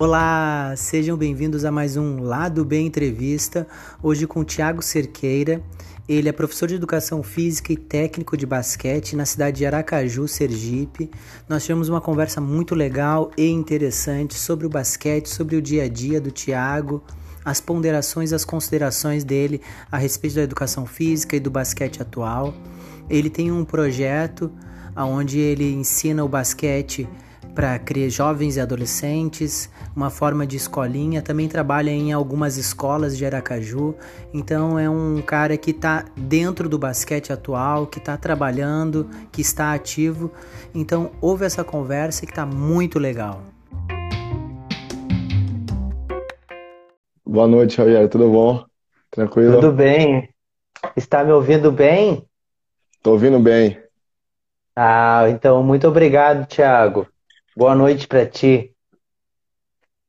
Olá, sejam bem-vindos a mais um Lado Bem Entrevista, hoje com Tiago Cerqueira. Ele é professor de Educação Física e técnico de basquete na cidade de Aracaju, Sergipe. Nós tivemos uma conversa muito legal e interessante sobre o basquete, sobre o dia a dia do Tiago, as ponderações, as considerações dele a respeito da educação física e do basquete atual. Ele tem um projeto onde ele ensina o basquete para jovens e adolescentes, uma forma de escolinha, também trabalha em algumas escolas de Aracaju. Então é um cara que está dentro do basquete atual, que está trabalhando, que está ativo. Então ouve essa conversa que está muito legal. Boa noite, Rogério. Tudo bom? Tranquilo? Tudo bem. Está me ouvindo bem? Estou ouvindo bem. Ah, então muito obrigado, Thiago. Boa noite para ti.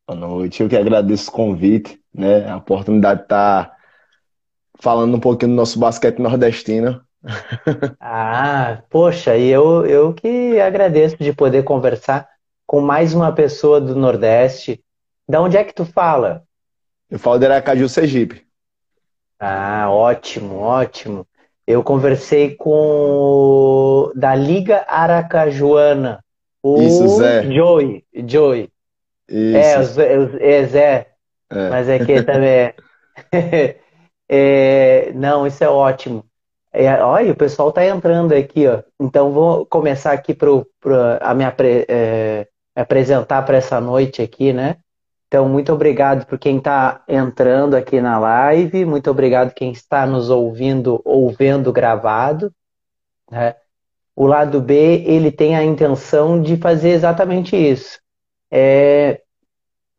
Boa noite. Eu que agradeço o convite, né? A oportunidade de estar tá falando um pouquinho do nosso basquete nordestino. Ah, poxa, e eu, eu que agradeço de poder conversar com mais uma pessoa do Nordeste. Da onde é que tu fala? Eu falo de Aracaju, Sergipe. Ah, ótimo, ótimo. Eu conversei com da Liga Aracajuana, o Isso, Zé. Joey. Joey. É, o, é Zé. É. Mas é que também é... é... Não, isso é ótimo. É, olha, o pessoal está entrando aqui, ó. Então vou começar aqui para a me apre, é, apresentar para essa noite aqui, né? Então, muito obrigado por quem está entrando aqui na live, muito obrigado quem está nos ouvindo ou vendo gravado. Né? O lado B, ele tem a intenção de fazer exatamente isso. É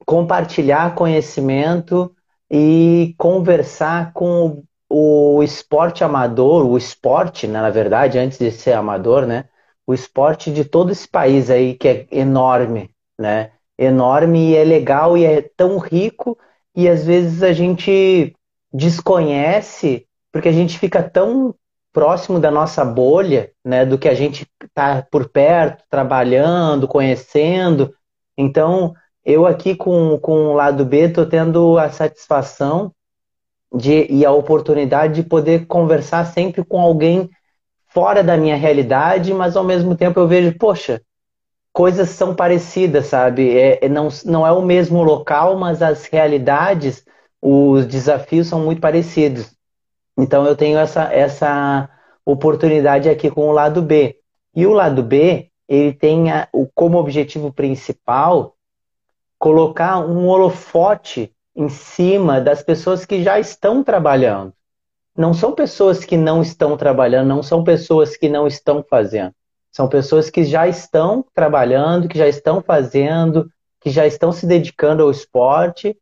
compartilhar conhecimento e conversar com o esporte amador, o esporte, né, na verdade, antes de ser amador, né? O esporte de todo esse país aí que é enorme, né? Enorme e é legal e é tão rico e às vezes a gente desconhece porque a gente fica tão próximo da nossa bolha, né, do que a gente está por perto, trabalhando, conhecendo. Então, eu aqui com, com o lado B estou tendo a satisfação de, e a oportunidade de poder conversar sempre com alguém fora da minha realidade, mas ao mesmo tempo eu vejo, poxa, coisas são parecidas, sabe? É, é não, não é o mesmo local, mas as realidades, os desafios são muito parecidos. Então eu tenho essa, essa oportunidade aqui com o lado B. E o lado B, ele tem a, o, como objetivo principal colocar um holofote em cima das pessoas que já estão trabalhando. Não são pessoas que não estão trabalhando, não são pessoas que não estão fazendo. São pessoas que já estão trabalhando, que já estão fazendo, que já estão se dedicando ao esporte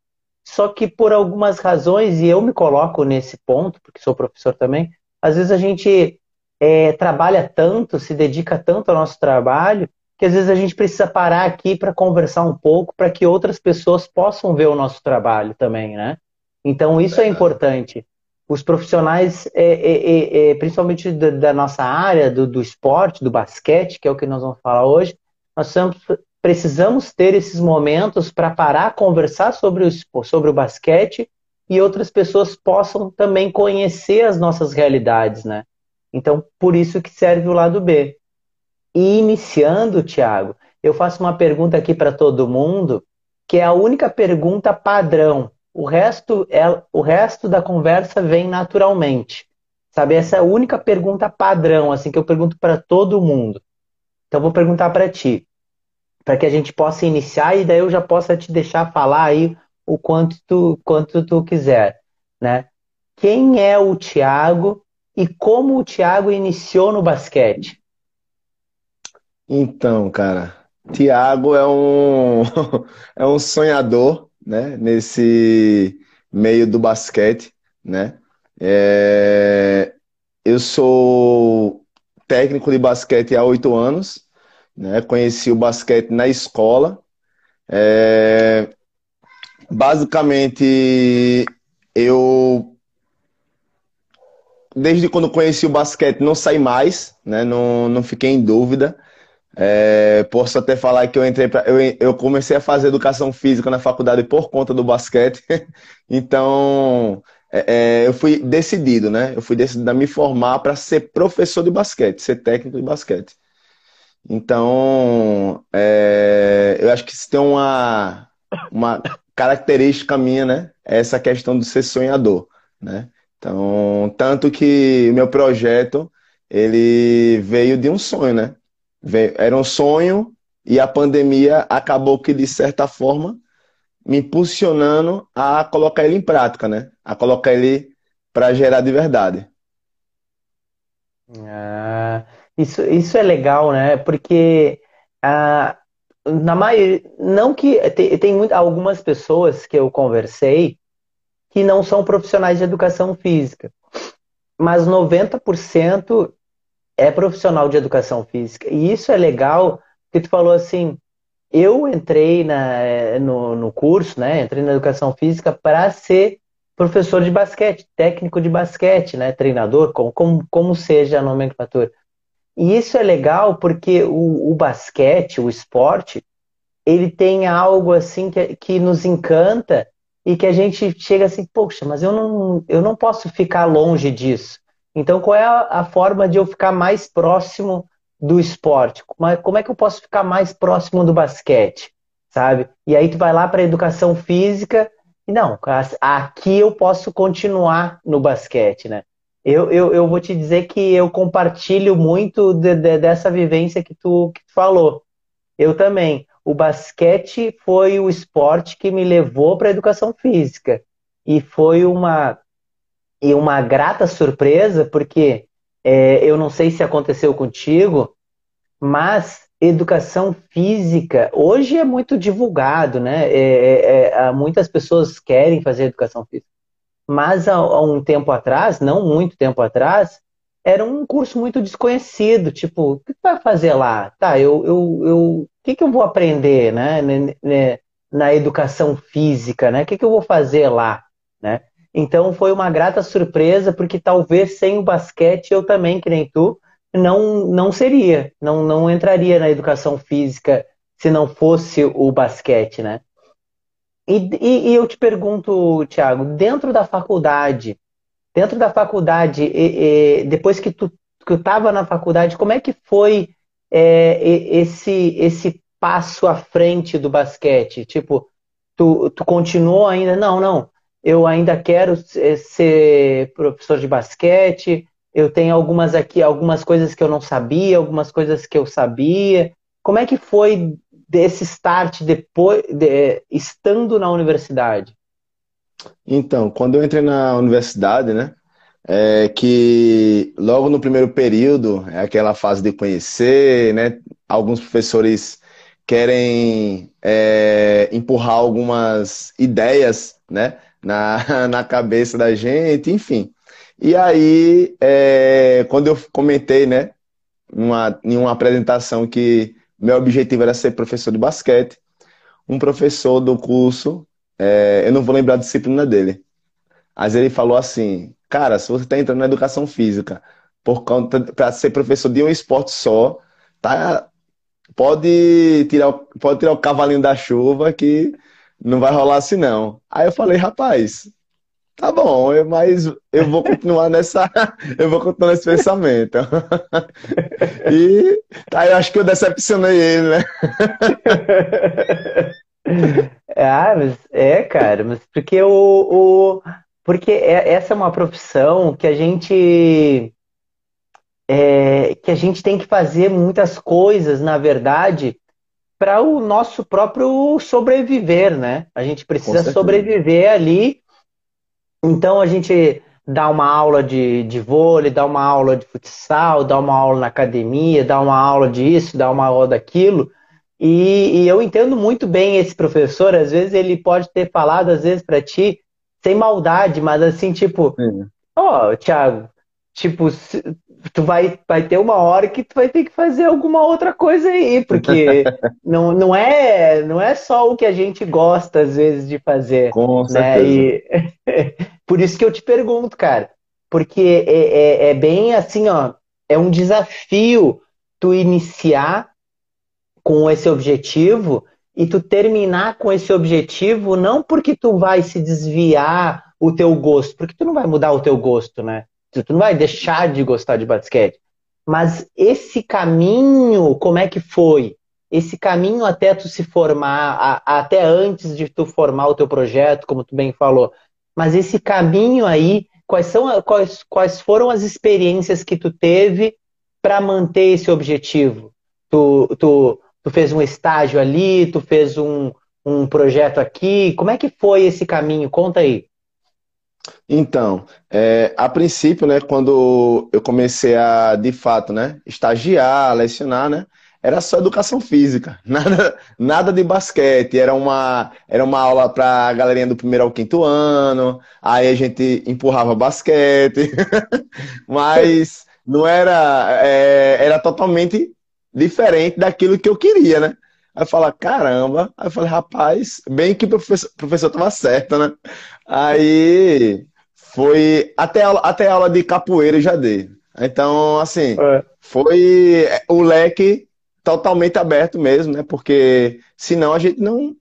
só que por algumas razões, e eu me coloco nesse ponto, porque sou professor também, às vezes a gente é, trabalha tanto, se dedica tanto ao nosso trabalho, que às vezes a gente precisa parar aqui para conversar um pouco, para que outras pessoas possam ver o nosso trabalho também, né? Então isso é importante. Os profissionais, é, é, é, é principalmente da, da, nossa área, do, do esporte, do basquete, que é o que nós vamos falar hoje, nós precisamos, precisamos ter esses momentos para parar, conversar sobre o, sobre o basquete e outras pessoas possam também conhecer as nossas realidades, né? Então, por isso que serve o lado B. E iniciando, Tiago, eu faço uma pergunta aqui para todo mundo, que é a única pergunta padrão. O resto, é, o resto da conversa vem naturalmente. Sabe, essa é a única pergunta padrão, assim, que eu pergunto para todo mundo. Então, vou perguntar para ti para que a gente possa iniciar e daí eu já possa te deixar falar aí o quanto tu, quanto tu quiser, né? Quem é o Thiago e como o Thiago iniciou no basquete? Então, cara, Thiago é um é um sonhador, né? Nesse meio do basquete, né? É... Eu sou técnico de basquete há oito anos né? Conheci o basquete na escola. É... Basicamente, eu desde quando conheci o basquete não saí mais, né? Não, não fiquei em dúvida. É, posso até falar que eu entrei pra, eu, eu comecei a fazer educação física na faculdade por conta do basquete. então é, é, eu fui decidido, né? Eu fui decidido a me formar para ser professor de basquete, ser técnico de basquete. Então, é, eu acho que se tem uma, uma característica minha, né? É essa questão de ser sonhador, né? Então, tanto que meu projeto ele veio de um sonho, né? era um sonho e a pandemia acabou que, de certa forma, me impulsionando a colocar ele em prática, né? A colocar ele para gerar de verdade. Ah, isso, isso é legal, né? Porque ah, na maioria, não que tem, tem muito, algumas pessoas que eu conversei que não são profissionais de educação física, mas 90% é profissional de educação física. E isso é legal, que tu falou assim, eu entrei na, no, no curso, né? Entrei na educação física para ser professor de basquete, técnico de basquete, né? Treinador, como, como, como seja a nomenclatura. E isso é legal porque o, o basquete, o esporte, ele tem algo assim que, que nos encanta e que a gente chega assim, poxa, mas eu não, eu não posso ficar longe disso. Então, qual é a, forma de eu ficar mais próximo do esporte? É, como é que eu posso ficar mais próximo do basquete? Sabe? E aí tu vai lá para a educação física e não, aqui eu posso continuar no basquete, né? Eu, eu, eu vou te dizer que eu compartilho muito de, de, dessa vivência que tu, que tu falou. Eu também. O basquete foi o esporte que me levou para a educação física. E foi uma e uma grata surpresa, porque é, eu não sei se aconteceu contigo, mas educação física hoje é muito divulgado, né? É, é, é muitas pessoas querem fazer educação física, mas há, há, um tempo atrás, não muito tempo atrás, era um curso muito desconhecido. Tipo, o que tu vai fazer lá? Tá, eu, eu, eu, que, que eu vou aprender, né? Na educação física, né? O que, que eu vou fazer lá, né? Então foi uma grata surpresa, porque talvez sem o basquete eu também, que nem tu, não, não seria, não, não entraria na educação física se não fosse o basquete, né? E, e, e eu te pergunto, Thiago, dentro da faculdade, dentro da faculdade, e, depois que tu que estava na faculdade, como é que foi é, esse, esse passo à frente do basquete? Tipo, tu, tu continuou ainda? Não, não eu ainda quero ser professor de basquete, eu tenho algumas aqui, algumas coisas que eu não sabia, algumas coisas que eu sabia. Como é que foi desse start depois, de, estando na universidade? Então, quando eu entrei na universidade, né, é que logo no primeiro período é aquela fase de conhecer, né, alguns professores querem é, empurrar algumas ideias, né, na, na cabeça da gente, enfim. E aí, é, quando eu comentei, né, numa, em uma apresentação que meu objetivo era ser professor de basquete, um professor do curso, é, eu não vou lembrar a disciplina dele, mas ele falou assim, cara, se você está entrando na educação física por conta para ser professor de um esporte só, tá, pode tirar, pode tirar o cavalinho da chuva que não vai rolar assim não. Aí eu falei, rapaz, tá bom, eu, mas eu vou continuar nessa, eu vou continuar nesse pensamento. e aí eu acho que eu decepcionei ele, né? ah, mas é, cara, mas porque o, o porque é, essa é uma profissão que a gente é, que a gente tem que fazer muitas coisas, na verdade, para o nosso próprio sobreviver, né? A gente precisa sobreviver ali. Então a gente dá uma aula de, de vôlei, dá uma aula de futsal, dá uma aula na academia, dá uma aula disso, dá uma aula daquilo. E, e eu entendo muito bem esse professor. Às vezes ele pode ter falado, às vezes, para ti, sem maldade, mas assim, tipo, ó, oh, Thiago, tipo, tu vai, vai ter uma hora que tu vai ter que fazer alguma outra coisa aí, porque não, não, é, não é só o que a gente gosta, às vezes, de fazer. Com né? E, por isso que eu te pergunto, cara, porque é, é, é bem assim, ó, é um desafio tu iniciar com esse objetivo e tu terminar com esse objetivo não porque tu vai se desviar o teu gosto, porque tu não vai mudar o teu gosto, né? Tu não vai deixar de gostar de basquete. Mas esse caminho, como é que foi? Esse caminho até tu se formar, a, até antes de tu formar o teu projeto, como tu bem falou. Mas esse caminho aí, quais são quais, quais foram as experiências que tu teve para manter esse objetivo? Tu, tu, tu fez um estágio ali, tu fez um, um projeto aqui. Como é que foi esse caminho? Conta aí. Então, é, a princípio, né, quando eu comecei a, de fato, né, estagiar, lecionar, né, era só educação física, nada, nada de basquete. Era uma, era uma aula para a galerinha do primeiro ao quinto ano, aí a gente empurrava basquete, mas não era, é, era totalmente diferente daquilo que eu queria, né? Aí eu falo, caramba. Aí eu falei, rapaz, bem que o professor, professor tava certo, né? Aí foi até aula, até aula de capoeira já dei. Então, assim, é. foi o leque totalmente aberto mesmo, né? Porque senão a gente não,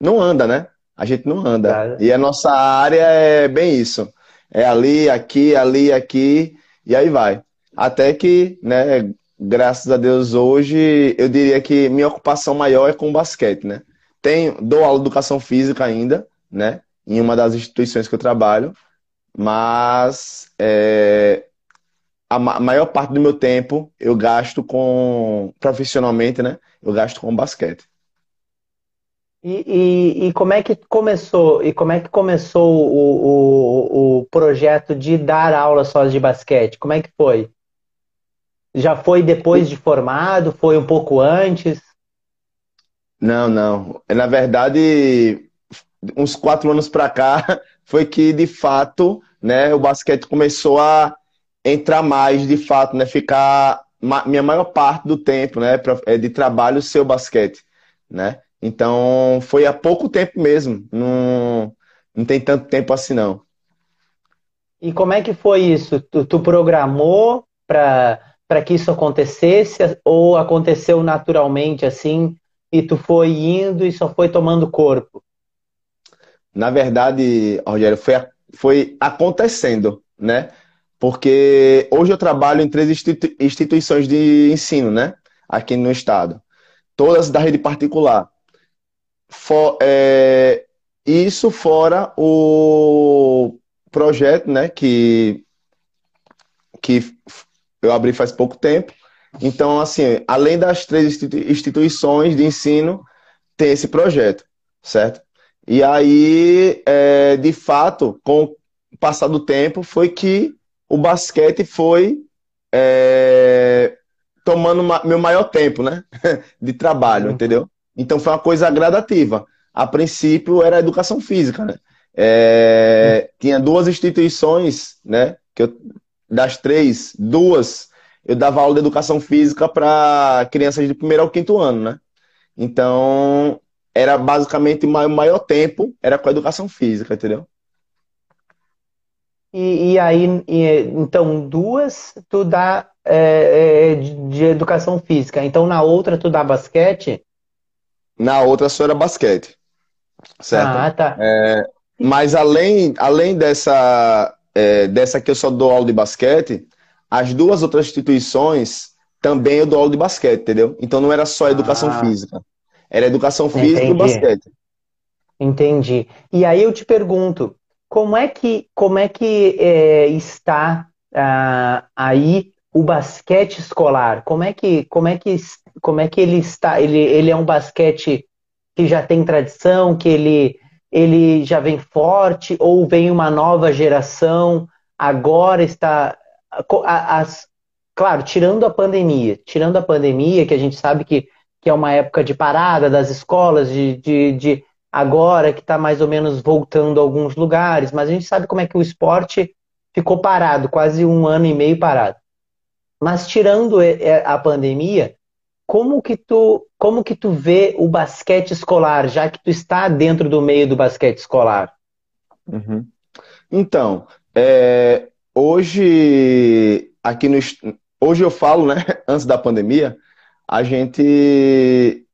não anda, né? A gente não anda. E a nossa área é bem isso. É ali, aqui, ali, aqui, e aí vai. Até que, né, graças a Deus, hoje eu diria que minha ocupação maior é com basquete, né? Tenho, dou aula de educação física ainda, né? Em uma das instituições que eu trabalho, mas é, a maior parte do meu tempo eu gasto com, profissionalmente, né? Eu gasto com basquete. E, e, e, como é que começou? E como é que começou o, o, o projeto de dar aula só de basquete? Como é que foi? Já foi depois de formado? Foi um pouco antes? Não, não. Na verdade, uns quatro anos para cá foi que de fato, né, o basquete começou a entrar mais, de fato, né, ficar minha maior parte do tempo, né, é de trabalho ser o basquete, né? Então foi há pouco tempo mesmo. Não, não tem tanto tempo assim não. E como é que foi isso? Tu, tu programou para para que isso acontecesse ou aconteceu naturalmente assim e tu foi indo e só foi tomando corpo? Na verdade, Rogério, foi, foi acontecendo, né? Porque hoje eu trabalho em três institui instituições de ensino, né? Aqui no estado. Todas da rede particular. For, é, isso fora o projeto, né? Que, que eu abri faz pouco tempo. Então, assim, além das três instituições de ensino, tem esse projeto, certo? E aí, é, de fato, com o passar do tempo, foi que o basquete foi é, tomando meu maior tempo, né? De trabalho, uhum. entendeu? Então foi uma coisa gradativa. A princípio era educação física, né? É, uhum. tinha duas instituições, né? Que eu das três, duas, eu dava aula de educação física para crianças de primeiro ao quinto ano, né? Então, era basicamente o maior tempo era com a educação física, entendeu? E, e aí, e, então, duas tu dá é, é, de, de, educação física. Então, na outra tu dá basquete? Na outra só era basquete. Certo? Ah, tá. É, mas além, além dessa é, dessa que eu só dou aula de basquete, as duas outras instituições também eu dou aula de basquete, entendeu? Então não era só educação ah, física. Era educação física entendi. e basquete. Entendi. E aí eu te pergunto, como é que, como é que é, está ah, aí o basquete escolar? Como é que, como é que, como é que ele está? Ele, ele é um basquete que já tem tradição, que ele ele já vem forte ou vem uma nova geração? Agora está as, claro tirando a pandemia tirando a pandemia que a gente sabe que, que é uma época de parada das escolas de, de, de agora que está mais ou menos voltando a alguns lugares mas a gente sabe como é que o esporte ficou parado quase um ano e meio parado. Mas tirando a pandemia, como que tu, como que tu vê o basquete escolar, já que tu está dentro do meio do basquete escolar? Uhum. Então, é, hoje aqui no hoje eu falo, né? Antes da pandemia, a gente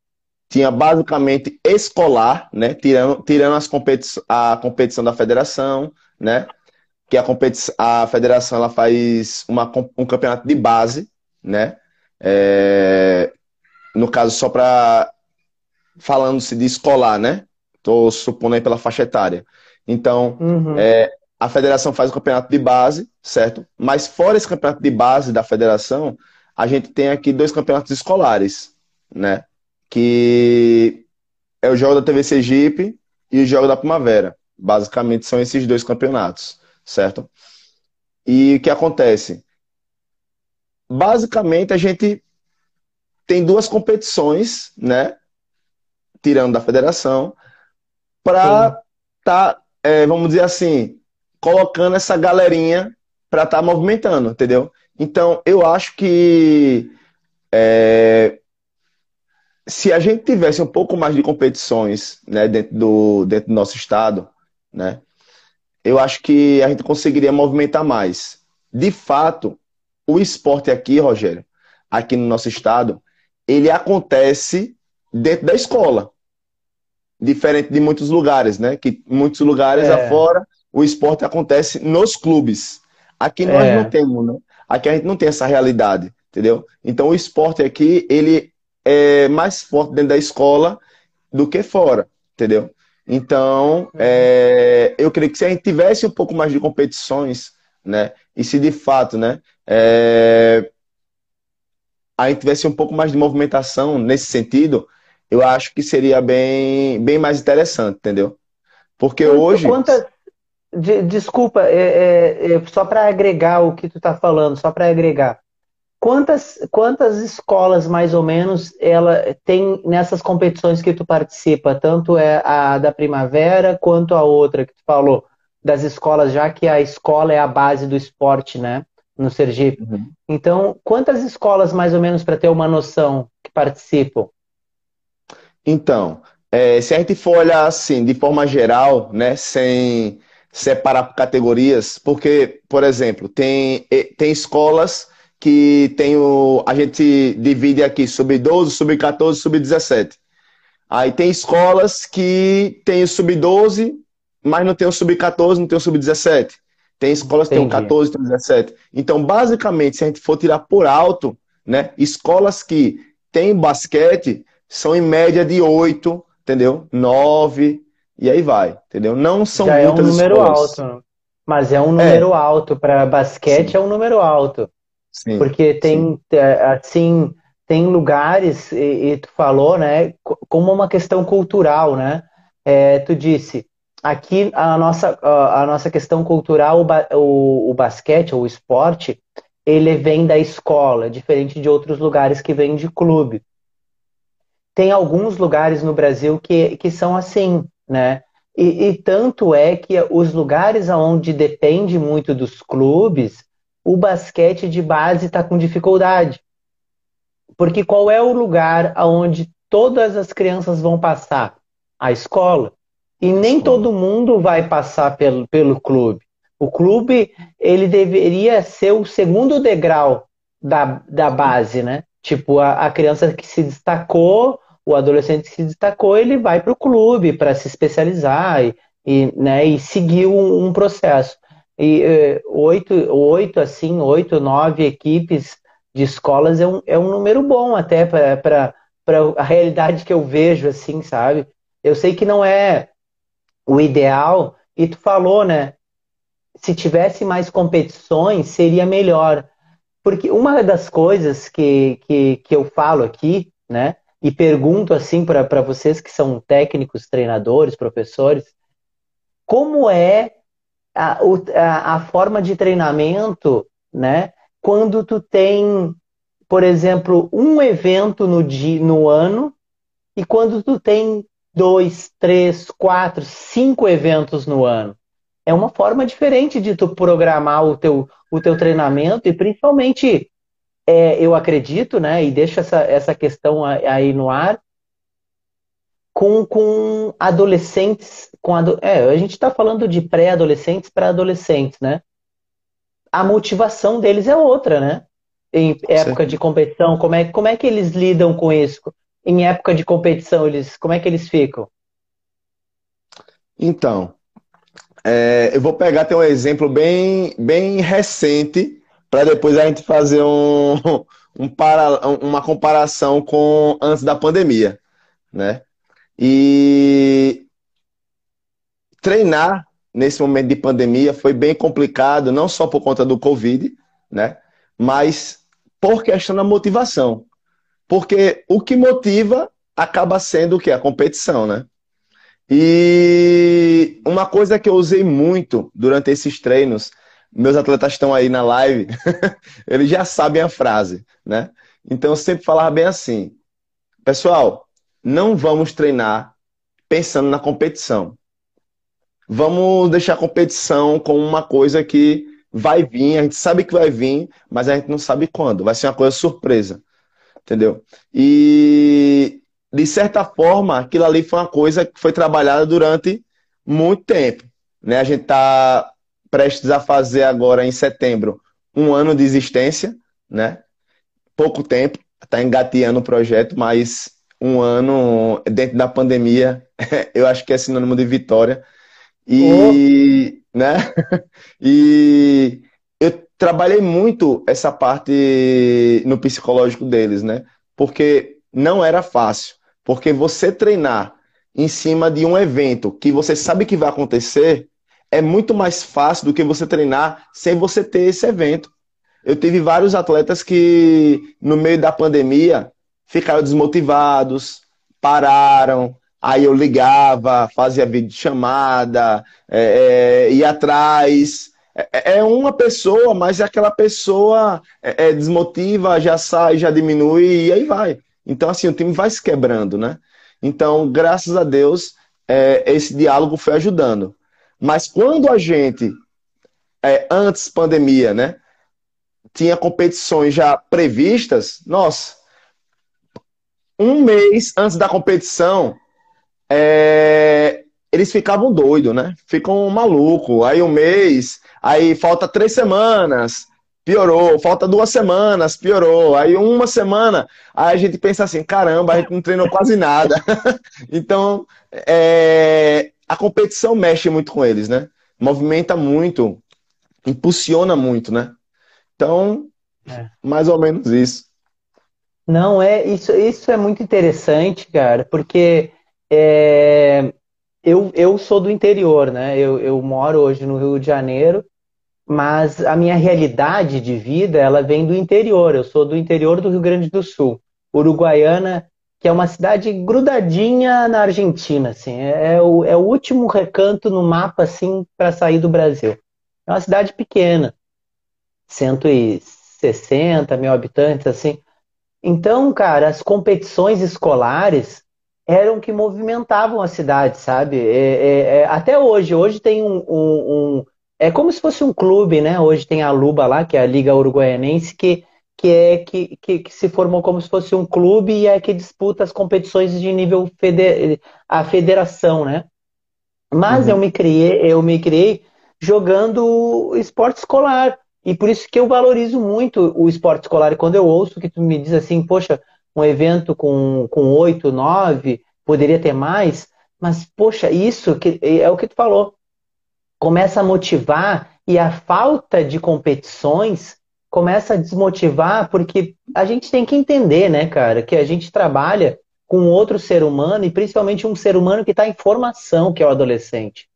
tinha basicamente escolar, né? Tirando, tirando as competi a competição da federação, né? Que a, competição, a federação ela faz uma, um campeonato de base, né? É, no caso, só para falando-se de escolar, né? Estou supondo aí pela faixa etária. Então, uhum. é, a federação faz o campeonato de base, certo? Mas fora esse campeonato de base da federação, a gente tem aqui dois campeonatos escolares, né? Que é o jogo da TV Sergipe e o jogo da Primavera. Basicamente são esses dois campeonatos, certo? E o que acontece? Basicamente a gente tem duas competições, né? Tirando da federação, para tá, é, vamos dizer assim, colocando essa galerinha para estar tá movimentando, entendeu? Então, eu acho que é, se a gente tivesse um pouco mais de competições né, dentro, do, dentro do nosso estado, né, eu acho que a gente conseguiria movimentar mais. De fato, o esporte aqui, Rogério, aqui no nosso estado, ele acontece dentro da escola. Diferente de muitos lugares, né? Que muitos lugares é. afora o esporte acontece nos clubes. Aqui nós é. não temos, né? Aqui a gente não tem essa realidade, entendeu? Então o esporte aqui, ele é mais forte dentro da escola do que fora, entendeu? Então, é, eu creio que se a gente tivesse um pouco mais de competições, né? E se de fato, né? É, a gente tivesse um pouco mais de movimentação nesse sentido, eu acho que seria bem, bem mais interessante, entendeu? Porque Quanto, hoje. Quantas, de, desculpa, é, é, é só para agregar o que tu está falando, só para agregar. Quantas, quantas escolas, mais ou menos, ela tem nessas competições que tu participa? Tanto é a da primavera quanto a outra que tu falou, das escolas, já que a escola é a base do esporte, né? No Sergipe. Uhum. Então, quantas escolas, mais ou menos, para ter uma noção, que participam? Então, é, se a gente for olhar assim, de forma geral, né, sem separar por categorias, porque, por exemplo, tem, tem escolas que tem o, a gente divide aqui sub-12, sub-14, sub-17. Aí tem escolas que tem o sub-12, mas não tem o sub-14, não tem o sub-17. Tem escolas que têm 14, tem 17. Então, basicamente, se a gente for tirar por alto, né, escolas que têm basquete são em média de 8, entendeu? 9, e aí vai, entendeu? Não são Já muitas é um número escolas. alto. Mas é um número é. alto. Para basquete Sim. é um número alto. Sim. Porque tem, Sim. É, assim, tem lugares, e, e, tu falou, né, como uma questão cultural, né? É, tu disse, aqui a nossa, a nossa questão cultural, o, o, basquete ou o esporte, ele vem da escola, diferente de outros lugares que vêm de clube. Tem alguns lugares no Brasil que, que são assim, né? E, e tanto é que os lugares onde depende muito dos clubes, o basquete de base está com dificuldade. Porque qual é o lugar onde todas as crianças vão passar? A escola. E nem todo mundo vai passar pelo, pelo clube. O clube, ele deveria ser o segundo degrau da, da base, né? Tipo, a, a criança que se destacou, o adolescente que se destacou, ele vai para o clube para se especializar e, e, né, e seguir um, um processo. E eh, oito, oito, assim, oito, nove equipes de escolas é um, é um número bom até para a realidade que eu vejo, assim, sabe? Eu sei que não é o ideal, e tu falou, né? Se tivesse mais competições, seria melhor. Porque uma das coisas que, que, que eu falo aqui, né? E pergunto assim para vocês que são técnicos, treinadores, professores, como é a, a, a forma de treinamento, né? Quando tu tem, por exemplo, um evento no, dia, no ano e quando tu tem dois, três, quatro, cinco eventos no ano. É uma forma diferente de tu programar o teu, o teu treinamento e principalmente é, eu acredito, né, e deixo essa, essa questão aí no ar, com, com adolescentes, com ado é, a gente está falando de pré-adolescentes para adolescentes, né? A motivação deles é outra, né? Em época de competição, como é, como é que eles lidam com isso? Em época de competição, eles, como é que eles ficam? Então, é, eu vou pegar até um exemplo bem, bem recente para depois a gente fazer um, um para, uma comparação com antes da pandemia, né? E treinar nesse momento de pandemia foi bem complicado, não só por conta do Covid, né? Mas por questão da motivação. Porque o que motiva acaba sendo o que? A competição, né? E uma coisa que eu usei muito durante esses treinos, meus atletas estão aí na live, eles já sabem a frase, né? Então eu sempre falava bem assim: pessoal, não vamos treinar pensando na competição. Vamos deixar a competição como uma coisa que vai vir, a gente sabe que vai vir, mas a gente não sabe quando. Vai ser uma coisa surpresa. Entendeu? E de certa forma, aquilo ali foi uma coisa que foi trabalhada durante muito tempo. Né? A gente está prestes a fazer agora em setembro um ano de existência, né? Pouco tempo, está engateando o projeto, mas um ano dentro da pandemia, eu acho que é sinônimo de vitória. E, oh. né? e trabalhei muito essa parte no psicológico deles, né? Porque não era fácil. Porque você treinar em cima de um evento que você sabe que vai acontecer é muito mais fácil do que você treinar sem você ter esse evento. Eu tive vários atletas que, no meio da pandemia, ficaram desmotivados, pararam, aí eu ligava, fazia vídeo chamada, é, é, ia atrás. É, é, uma pessoa, mas é aquela pessoa é, é, desmotiva, já sai, já diminui e aí vai. Então, assim, o time vai se quebrando, né? Então, graças a Deus, é, esse diálogo foi ajudando. Mas quando a gente, é, antes pandemia, né, tinha competições já previstas, nossa, um mês antes da competição, é, eles ficavam doidos, né? Ficam maluco. Aí um mês, aí falta três semanas, piorou, falta duas semanas, piorou. Aí uma semana, aí a gente pensa assim, caramba, a gente não treinou quase nada. então, é, a competição mexe muito com eles, né? Movimenta muito, impulsiona muito, né? Então, é. mais ou menos isso. Não, é isso, isso é muito interessante, cara, porque é, eu, eu sou do interior, né? Eu, eu moro hoje no Rio de Janeiro mas a minha realidade de vida ela vem do interior. Eu sou do interior do Rio Grande do Sul, Uruguaiana, que é uma cidade grudadinha na Argentina, assim, é, é o, é o último recanto no mapa assim para sair do Brasil. É uma cidade pequena, 160 mil habitantes, assim. Então, cara, as competições escolares eram que movimentavam a cidade, sabe? É, é, é até hoje, hoje tem um, um, um é como se fosse um clube, né? Hoje tem a Luba lá, que é a Liga Uruguaianense, que, que é que, que, que, se formou como se fosse um clube e é que disputa as competições de nível feder, a federação, né? Mas uhum. eu me criei, eu me criei jogando esporte escolar. E por isso que eu valorizo muito o esporte escolar. E quando eu ouço que tu me diz assim, poxa, um evento com, com 8, 9, poderia ter mais, mas, poxa, isso que, é o que tu falou começa a motivar e a falta de competições começa a desmotivar porque a gente tem que entender, né, cara, que a gente trabalha com outro ser humano e principalmente um ser humano que está em formação, que é o adolescente.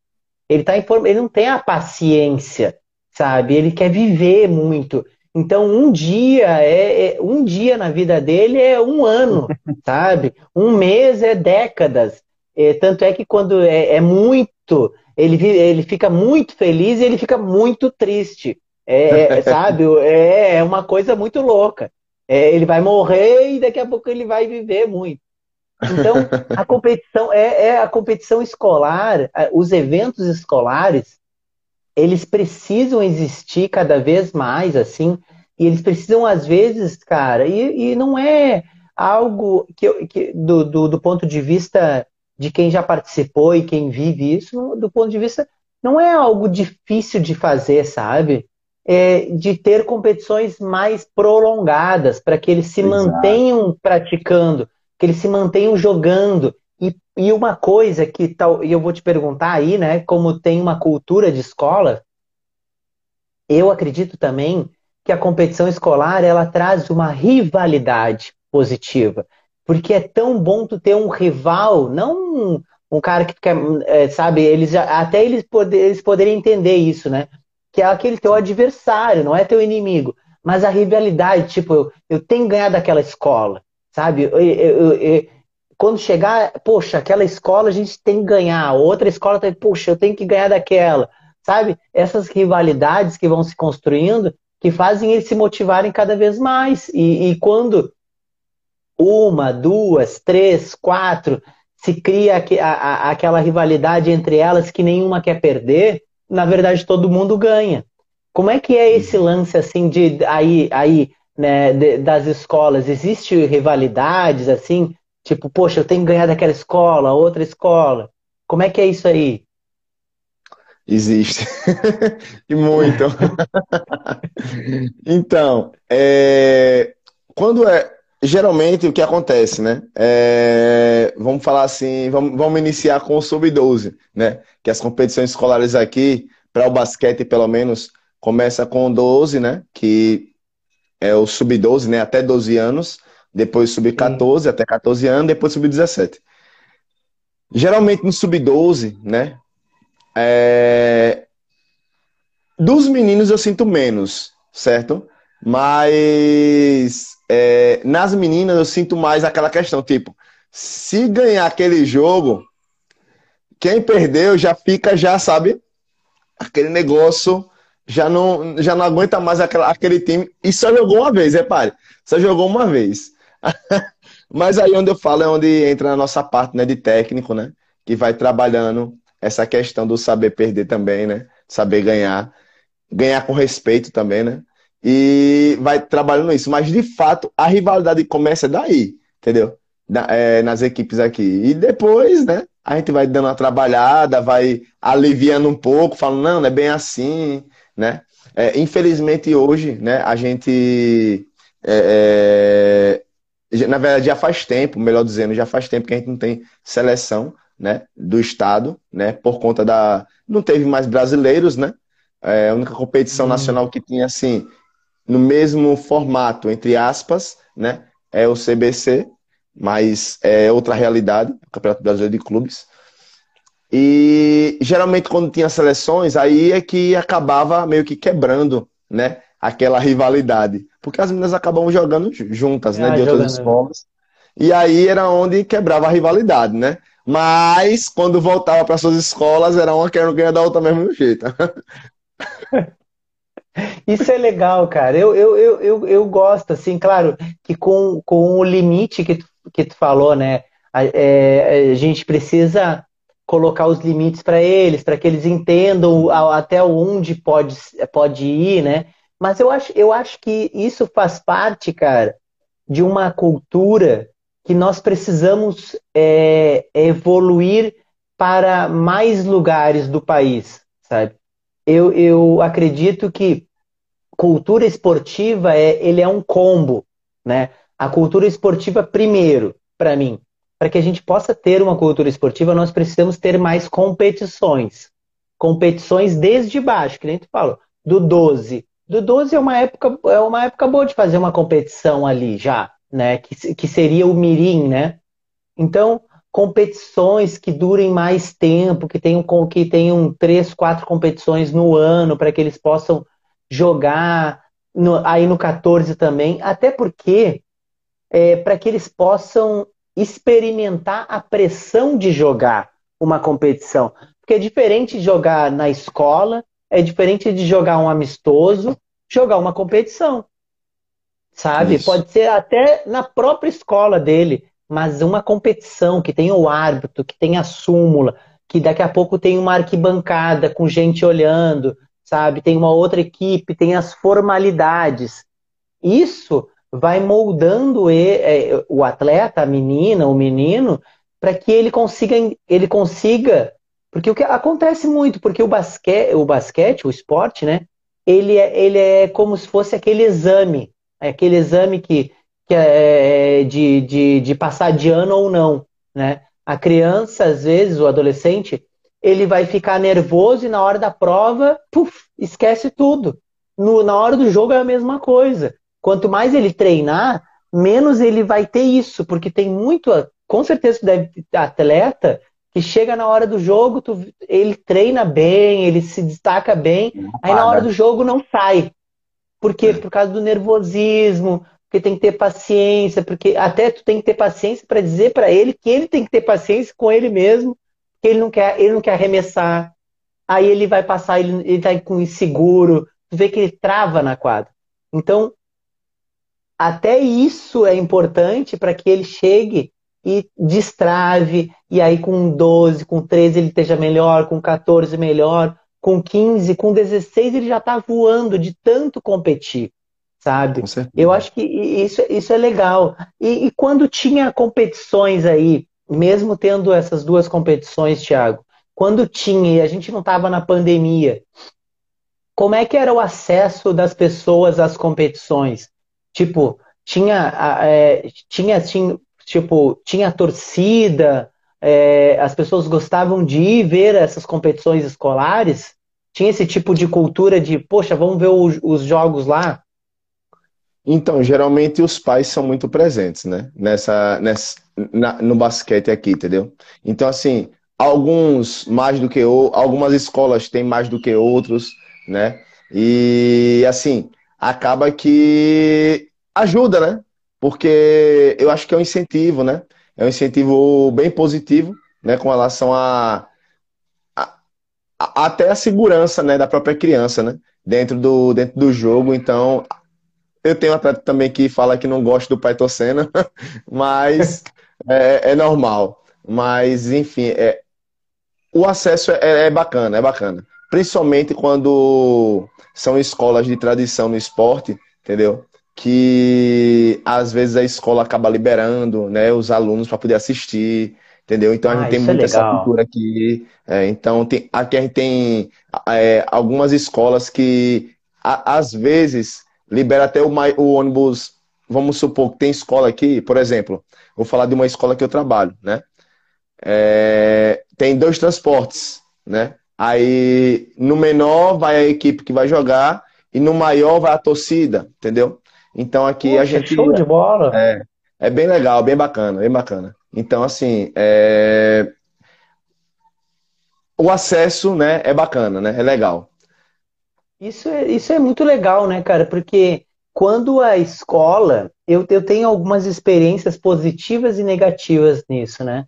Ele tá em form... ele não tem a paciência, sabe? Ele quer viver muito. Então, um dia é, é, um dia na vida dele é um ano, sabe? Um mês é décadas. É, tanto é que quando é, é muito ele, ele fica muito feliz e ele fica muito triste. É, é sabe? É, é uma coisa muito louca. É, ele vai morrer e daqui a pouco ele vai viver muito. Então, a competição é, é a competição escolar, os eventos escolares, eles precisam existir cada vez mais, assim, E eles precisam, às vezes, cara, e, e não é algo que, que do, do, do, ponto de vista de quem já participou e quem vive isso, do ponto de vista, não é algo difícil de fazer, sabe? É, de ter competições mais prolongadas para que eles se Exato. mantenham praticando, que eles se mantenham jogando. E, uma coisa que tal, e eu vou te perguntar aí, né? Como tem uma cultura de escola, eu acredito também que a competição escolar ela traz uma rivalidade positiva. Porque é tão bom tu ter um rival, não um, um cara que quer, é, sabe, eles até eles, poder, eles poderiam entender isso, né? Que é aquele teu adversário, não é teu inimigo. Mas a rivalidade, tipo, eu, eu tenho que ganhar daquela escola, sabe? Eu, eu, eu, quando chegar, poxa, aquela escola a gente tem que ganhar, outra escola tem, poxa, eu tenho que ganhar daquela, sabe? Essas rivalidades que vão se construindo, que fazem eles se motivarem cada vez mais. E, e quando uma, duas, três, quatro, se cria a, a, aquela rivalidade entre elas que nenhuma quer perder, na verdade todo mundo ganha. Como é que é esse lance assim de aí, aí né, de, das escolas? Existe rivalidades assim, tipo, poxa, eu tenho que ganhar daquela escola, outra escola. Como é que é isso aí? Existe. e muito. então, é... quando é geralmente o que acontece, né? É, vamos falar assim, vamos, vamos iniciar com o sub-12, né? Que as competições escolares aqui, para o basquete pelo menos, começa com 12, né? Que é o sub-12, né? Até 12 anos, depois sub-14, até 14 anos, depois sub-17. Geralmente no sub-12, né? É... Dos meninos eu sinto menos, certo? Mas é, nas meninas eu sinto mais aquela questão, tipo, se ganhar aquele jogo, quem perdeu já fica, já sabe, aquele negócio já não, já não aguenta mais aquela, aquele time e só jogou uma vez, repare, só jogou uma vez. Mas aí onde eu falo é onde entra na nossa parte né, de técnico, né? Que vai trabalhando essa questão do saber perder também, né? Saber ganhar. Ganhar com respeito também, né? e vai trabalhando isso. Mas, de fato, a rivalidade começa daí, entendeu? É, nas equipes aqui. E depois, né, a gente vai dando uma trabalhada, vai aliviando um pouco, falando, não, não é bem assim, né? É, infelizmente, hoje, né, a gente... É, é, na verdade, já faz tempo, melhor dizendo, já faz tempo que a gente não tem seleção, né, do estado, né, por conta da... Não teve mais brasileiros, né? É, a única competição hum. nacional que tinha, assim, no mesmo formato, entre aspas, né? É o CBC, mas é outra realidade, o Campeonato Brasileiro de Clubes. E geralmente quando tinha seleções, aí é que acabava meio que quebrando, né? Aquela rivalidade. Porque as meninas acabam jogando juntas, né? Ah, de outras escolas. E aí era onde quebrava a rivalidade, né? Mas quando voltava para suas escolas, era uma querendo ganhar da outra mesmo jeito. Isso é legal, cara. Eu, eu, eu, eu, eu gosto, assim, claro, que com, com o limite que tu, que tu falou, né? A, é, a gente precisa colocar os limites para eles, para que eles entendam até onde pode, pode ir, né? Mas eu acho, eu acho que isso faz parte, cara, de uma cultura que nós precisamos é, evoluir para mais lugares do país, sabe? eu, eu acredito que cultura esportiva é, ele é um combo, né? A cultura esportiva primeiro, para mim, para que a gente possa ter uma cultura esportiva, nós precisamos ter mais competições. Competições desde baixo, que nem tu falou, do 12. Do 12 é uma época, é uma época boa de fazer uma competição ali já, né? Que, que seria o mirim, né? Então, competições que durem mais tempo, que tenham, que tenham três, quatro competições no ano, para que eles possam jogar no, aí no 14 também, até porque é, para que eles possam experimentar a pressão de jogar uma competição. Porque é diferente jogar na escola, é diferente de jogar um amistoso, jogar uma competição. Sabe? Isso. Pode ser até na própria escola dele mas uma competição que tem o árbitro, que tem a súmula, que daqui a pouco tem uma arquibancada com gente olhando, sabe? Tem uma outra equipe, tem as formalidades. isso vai moldando é, o atleta, a menina, o menino, para que ele consiga, ele consiga, porque o que acontece muito, porque o basquete, o basquete, o esporte, né? Ele é, ele é como se fosse aquele exame, é aquele exame que, que é de, de, de passar de ano ou não, né? A criança, às vezes, o adolescente, ele vai ficar nervoso e na hora da prova, puf, esquece tudo. No, na hora do jogo é a mesma coisa. Quanto mais ele treinar, menos ele vai ter isso, porque tem muito, com certeza deve atleta que chega na hora do jogo, tu, ele treina bem, ele se destaca bem, aí na hora do jogo não sai. Por quê? É. Por causa do nervosismo, porque tem que ter paciência, porque até tu tem que ter paciência para dizer para ele que ele tem que ter paciência com ele mesmo, que ele não quer, ele não quer arremessar. Aí ele vai passar, ele, ele tá com inseguro, tu vê que ele trava na quadra. Então, até isso é importante para que ele chegue e destrave, e aí com 12, com 13 ele esteja melhor, com 14 melhor, com 15, com 16 ele já está voando de tanto competir, sabe? Eu acho que isso, isso é legal. E, e quando tinha competições aí, mesmo tendo essas duas competições, Thiago, quando tinha e a gente não estava na pandemia, como é que era o acesso das pessoas às competições? Tipo, tinha, é, tinha, tinha, tipo, tinha torcida, é, as pessoas gostavam de ir ver essas competições escolares? Tinha esse tipo de cultura de, poxa, vamos ver os, os jogos lá? Então, geralmente os pais são muito presentes, né? Nessa, nessa na, no basquete aqui, entendeu? Então, assim, alguns mais do que outros, algumas escolas têm mais do que outros, né? E assim, acaba que ajuda, né? Porque eu acho que é um incentivo, né? É um incentivo bem positivo, né? Com relação a, a, a até a segurança, né? Da própria criança, né? Dentro do, dentro do jogo. Então, eu tenho um atleta também que fala que não gosta do pai torcendo, mas é, é, normal. Mas, enfim, é, o acesso é, é bacana, é bacana. Principalmente quando são escolas de tradição no esporte, entendeu? Que às vezes a escola acaba liberando né, os alunos para poder assistir, entendeu? Então a ah, gente tem é muito é essa cultura aqui. É, então tem, aqui a gente tem é, algumas escolas que a, às vezes libera até o, o, ônibus. Vamos supor que tem escola aqui, por exemplo, vou falar de uma escola que eu trabalho, né? É, tem dois transportes, né? Aí no menor vai a equipe que vai jogar e no maior vai a torcida, entendeu? Então aqui Poxa, a gente. Show de bola! É, é bem legal, bem bacana, bem bacana. Então, assim, é... o acesso né, é bacana, né? É legal. Isso é, isso é muito legal, né, cara? Porque quando a escola. Eu, eu tenho algumas experiências positivas e negativas nisso, né?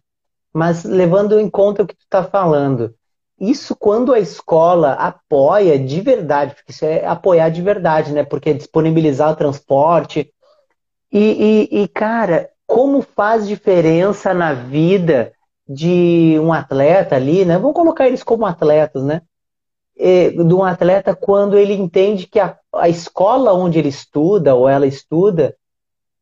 Mas levando em conta o que tu está falando, isso quando a escola apoia de verdade, porque isso é apoiar de verdade, né? Porque é disponibilizar o transporte. E, e, e, cara, como faz diferença na vida de um atleta ali, né? Vamos colocar eles como atletas, né? É, de um atleta quando ele entende que a, a escola onde ele estuda ou ela estuda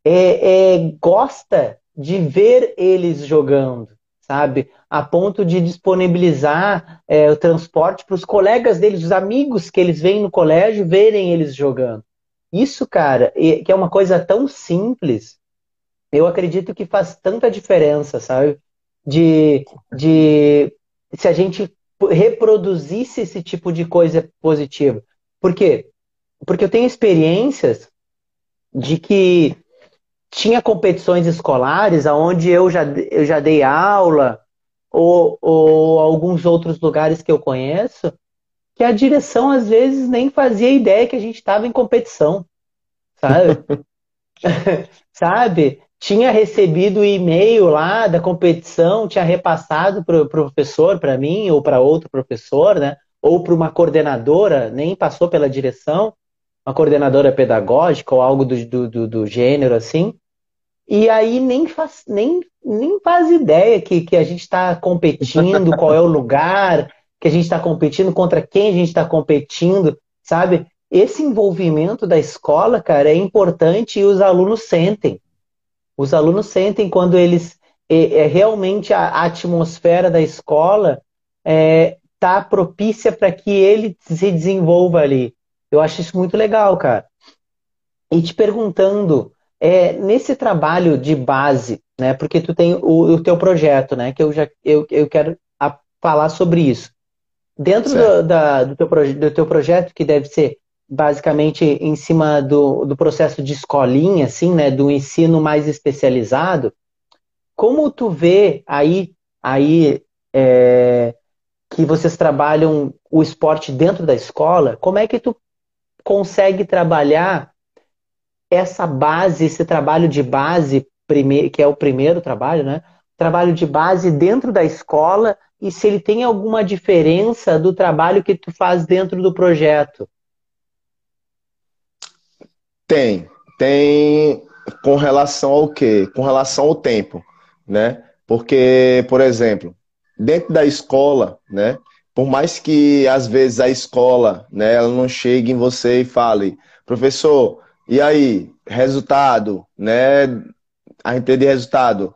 é, é gosta de ver eles jogando, sabe? A ponto de disponibilizar é, o transporte para os colegas deles, os amigos que eles vêm no colégio, verem eles jogando. Isso, cara, que é uma coisa tão simples, eu acredito que faz tanta diferença, sabe? De, de se a gente reproduzisse esse tipo de coisa positiva. Por quê? Porque eu tenho experiências de que tinha competições escolares aonde eu já, eu já dei aula, ou, ou alguns outros lugares que eu conheço, que a direção às vezes nem fazia ideia que a gente estava em competição, sabe? sabe? Tinha recebido o e-mail lá da competição, tinha repassado para o professor, para mim, ou para outro professor, né? Ou para uma coordenadora, nem passou pela direção, uma coordenadora pedagógica ou algo do, do, do gênero assim. E aí nem faz, nem, nem faz ideia que, que a gente está competindo, qual é o lugar que a gente está competindo, contra quem a gente está competindo, sabe? esse envolvimento da escola, cara, é importante e os alunos sentem. Os alunos sentem quando eles é, é realmente a, a, atmosfera da escola é, tá propícia para que ele se desenvolva ali. Eu acho isso muito legal, cara. E te perguntando, é, nesse trabalho de base, né? Porque tu tem o, o teu projeto, né? Que eu já eu, eu quero a, falar sobre isso. Dentro do, da, do, teu, do teu projeto, que deve ser basicamente em cima do, do processo de escolinha, assim, né, do ensino mais especializado, como tu vê aí, aí é, que vocês trabalham o esporte dentro da escola, como é que tu consegue trabalhar essa base, esse trabalho de base, que é o primeiro trabalho, né? Trabalho de base dentro da escola e se ele tem alguma diferença do trabalho que tu faz dentro do projeto. Tem. Tem com relação ao quê? Com relação ao tempo, né? Porque, por exemplo, dentro da escola, né? Por mais que às vezes a escola, né, ela não chegue em você e fale, professor, e aí, resultado, né? A gente de resultado.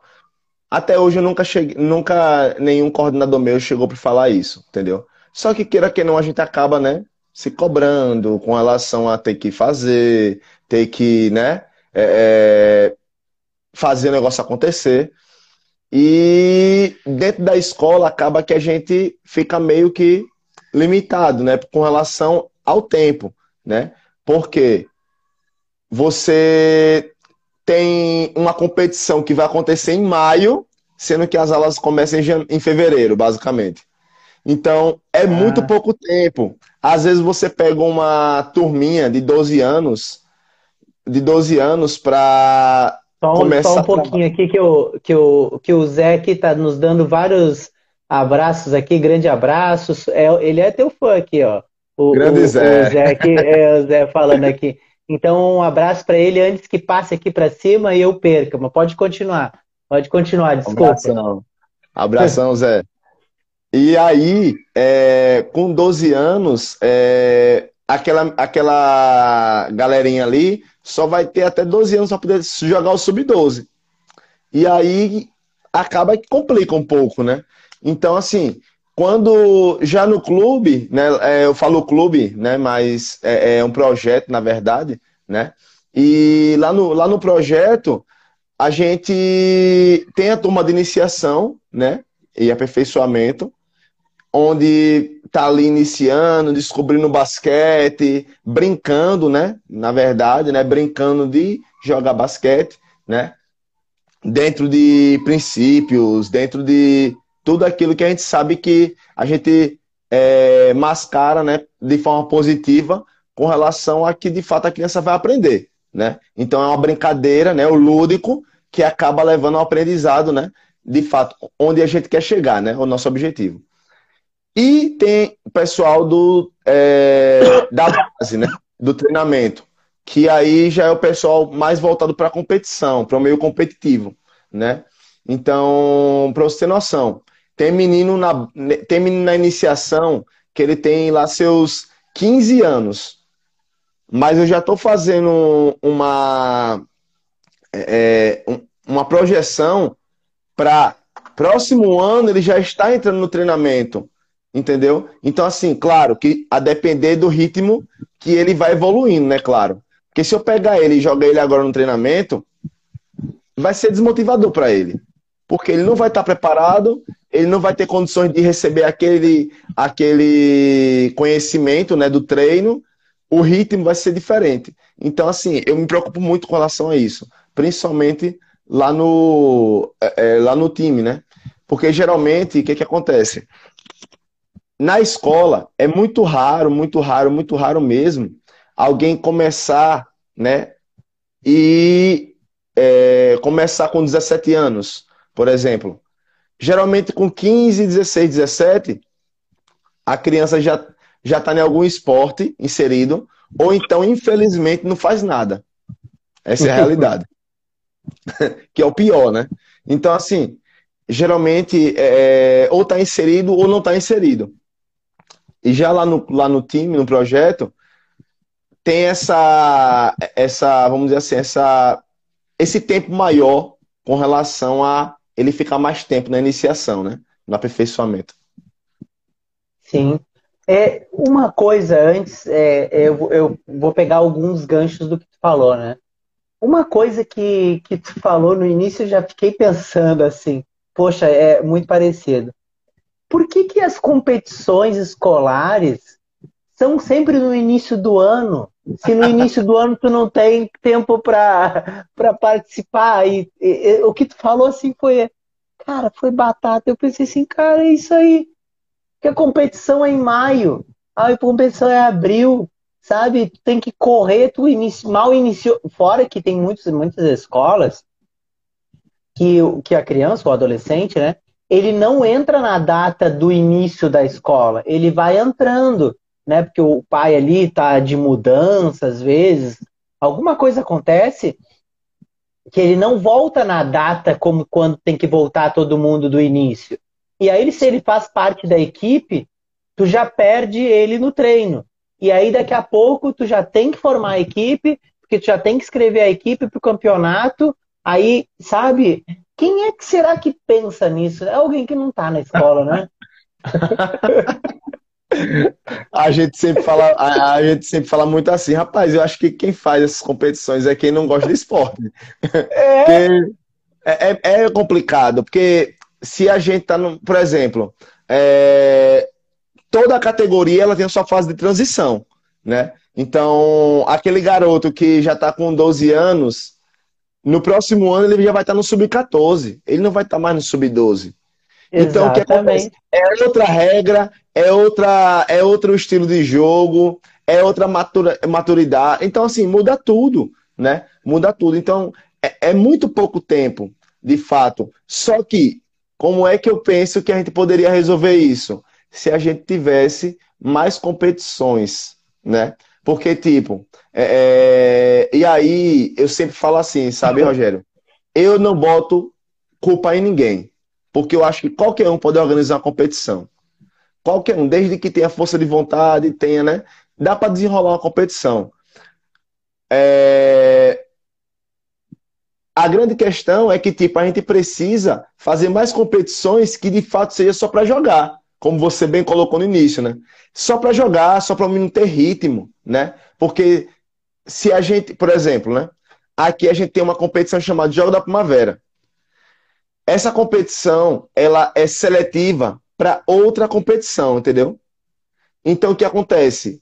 Até hoje eu nunca cheguei, nunca nenhum coordenador meu chegou para falar isso, entendeu? Só que queira que não, a gente acaba, né, se cobrando com relação a ter que fazer, ter que, né, é, é, fazer o negócio acontecer. E dentro da escola acaba que a gente fica meio que limitado, né, com relação ao tempo, né? Porque você tem uma competição que vai acontecer em maio, sendo que as aulas começam em fevereiro, basicamente. Então, é ah. muito pouco tempo. Às vezes você pega uma turminha de 12 anos de 12 anos para começar. Só um pouquinho aqui que o, que o, que o Zé aqui tá nos dando vários abraços aqui, grande abraços. É, ele é teu fã aqui, ó. O, grande o, Zé. O Zé, aqui, é, o Zé falando aqui. Então, um abraço para ele antes que passe aqui para cima e eu perca. Mas pode continuar. Pode continuar, desculpa. Abração, Abração Zé. E aí, é, com 12 anos, é, aquela, aquela galerinha ali só vai ter até 12 anos para poder jogar o sub-12. E aí acaba que complica um pouco, né? Então, assim, quando já no clube, né? É, eu falo clube, né? Mas é, é um projeto, na verdade, né? E lá no, lá no projeto, a gente tem a turma de iniciação, né? E aperfeiçoamento, onde tá ali iniciando, descobrindo basquete, brincando, né? Na verdade, né? Brincando de jogar basquete, né? Dentro de princípios, dentro de tudo aquilo que a gente sabe que a gente é, mascara, né? De forma positiva com relação a que de fato a criança vai aprender, né? Então é uma brincadeira, né? O lúdico que acaba levando ao aprendizado, né? De fato, onde a gente quer chegar, né? O nosso objetivo. E tem o pessoal do, é, da base, né? Do treinamento. Que aí já é o pessoal mais voltado para a competição, para o meio competitivo, né? Então, para você ter noção, tem menino, na, tem menino na iniciação que ele tem lá seus 15 anos. Mas eu já estou fazendo uma, é, é uma projeção para próximo ano ele já está entrando no treinamento Entendeu? Então, assim, claro que a depender do ritmo que ele vai evoluindo, né? Claro. Porque se eu pegar ele e jogar ele agora no treinamento, vai ser desmotivador para ele. Porque ele não vai estar preparado, ele não vai ter condições de receber aquele, aquele conhecimento né, do treino, o ritmo vai ser diferente. Então, assim, eu me preocupo muito com relação a isso. Principalmente lá no, é, lá no time, né? Porque geralmente, o que, que acontece? Na escola, é muito raro, muito raro, muito raro mesmo alguém começar, né? E é, começar com 17 anos, por exemplo. Geralmente com 15, 16, 17, a criança já já está em algum esporte inserido, ou então, infelizmente, não faz nada. Essa é a realidade. que é o pior, né? Então, assim, geralmente, é, ou está inserido ou não está inserido. E já lá no, lá no time, no projeto, tem essa, essa, vamos dizer assim, essa, esse tempo maior com relação a ele ficar mais tempo na iniciação, né? No aperfeiçoamento. Sim. É, uma coisa antes, é, eu, eu vou pegar alguns ganchos do que tu falou, né? Uma coisa que, que tu falou no início, eu já fiquei pensando assim, poxa, é muito parecido. Por que, que as competições escolares são sempre no início do ano? Se no início do ano tu não tem tempo para participar, e, e, e, o que tu falou assim foi, cara, foi batata. Eu pensei assim, cara, é isso aí. Que a competição é em maio, a competição é abril, sabe? Tu tem que correr, tu inici... mal iniciou. Fora que tem muitos, muitas escolas que, que a criança, o adolescente, né? Ele não entra na data do início da escola, ele vai entrando, né? Porque o pai ali tá de mudança, às vezes, alguma coisa acontece que ele não volta na data como quando tem que voltar todo mundo do início. E aí, se ele faz parte da equipe, tu já perde ele no treino. E aí, daqui a pouco, tu já tem que formar a equipe, porque tu já tem que escrever a equipe para o campeonato. Aí, sabe, quem é que será que pensa nisso? É alguém que não está na escola, né? a gente sempre fala, a, a, gente sempre fala muito assim, rapaz, eu acho que quem faz essas competições é quem não gosta de esporte. É, é, é, é complicado, porque se a gente tá no, por exemplo, é, toda a categoria ela tem a sua fase de transição, né? Então, aquele garoto que já está com 12 anos, no próximo ano ele já vai estar tá no sub-14, ele não vai estar tá mais no sub-12. Então, o que acontece? É outra regra, é, outra, é outro estilo de jogo, é outra matura, maturidade. Então, assim, muda tudo, né? Muda tudo. Então, é, é muito pouco tempo, de fato. Só que, como é que eu penso que a gente poderia resolver isso? Se a gente tivesse mais competições, né? Porque, tipo, é, é... e aí eu sempre falo assim, sabe, Rogério? Eu não boto culpa em ninguém. Porque eu acho que qualquer um pode organizar uma competição. Qualquer um, desde que tenha força de vontade, tenha, né? Dá para desenrolar uma competição. É... A grande questão é que, tipo, a gente precisa fazer mais competições que de fato seja só para jogar, como você bem colocou no início, né? Só para jogar, só para não ter ritmo, né? Porque se a gente, por exemplo, né? Aqui a gente tem uma competição chamada Jogo da Primavera. Essa competição, ela é seletiva para outra competição, entendeu? Então, o que acontece?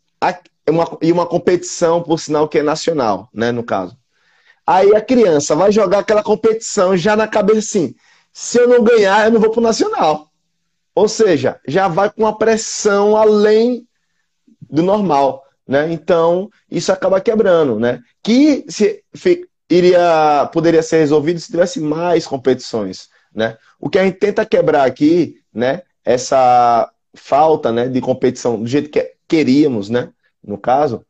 É uma, e uma competição, por sinal, que é nacional, né, no caso. Aí a criança vai jogar aquela competição já na cabeça assim, se eu não ganhar, eu não vou pro nacional. Ou seja, já vai com uma pressão além do normal, né? Então, isso acaba quebrando, né? Que se, iria, poderia ser resolvido se tivesse mais competições. Né? O que a gente tenta quebrar aqui, né, essa falta né, de competição do jeito que queríamos, né, no caso,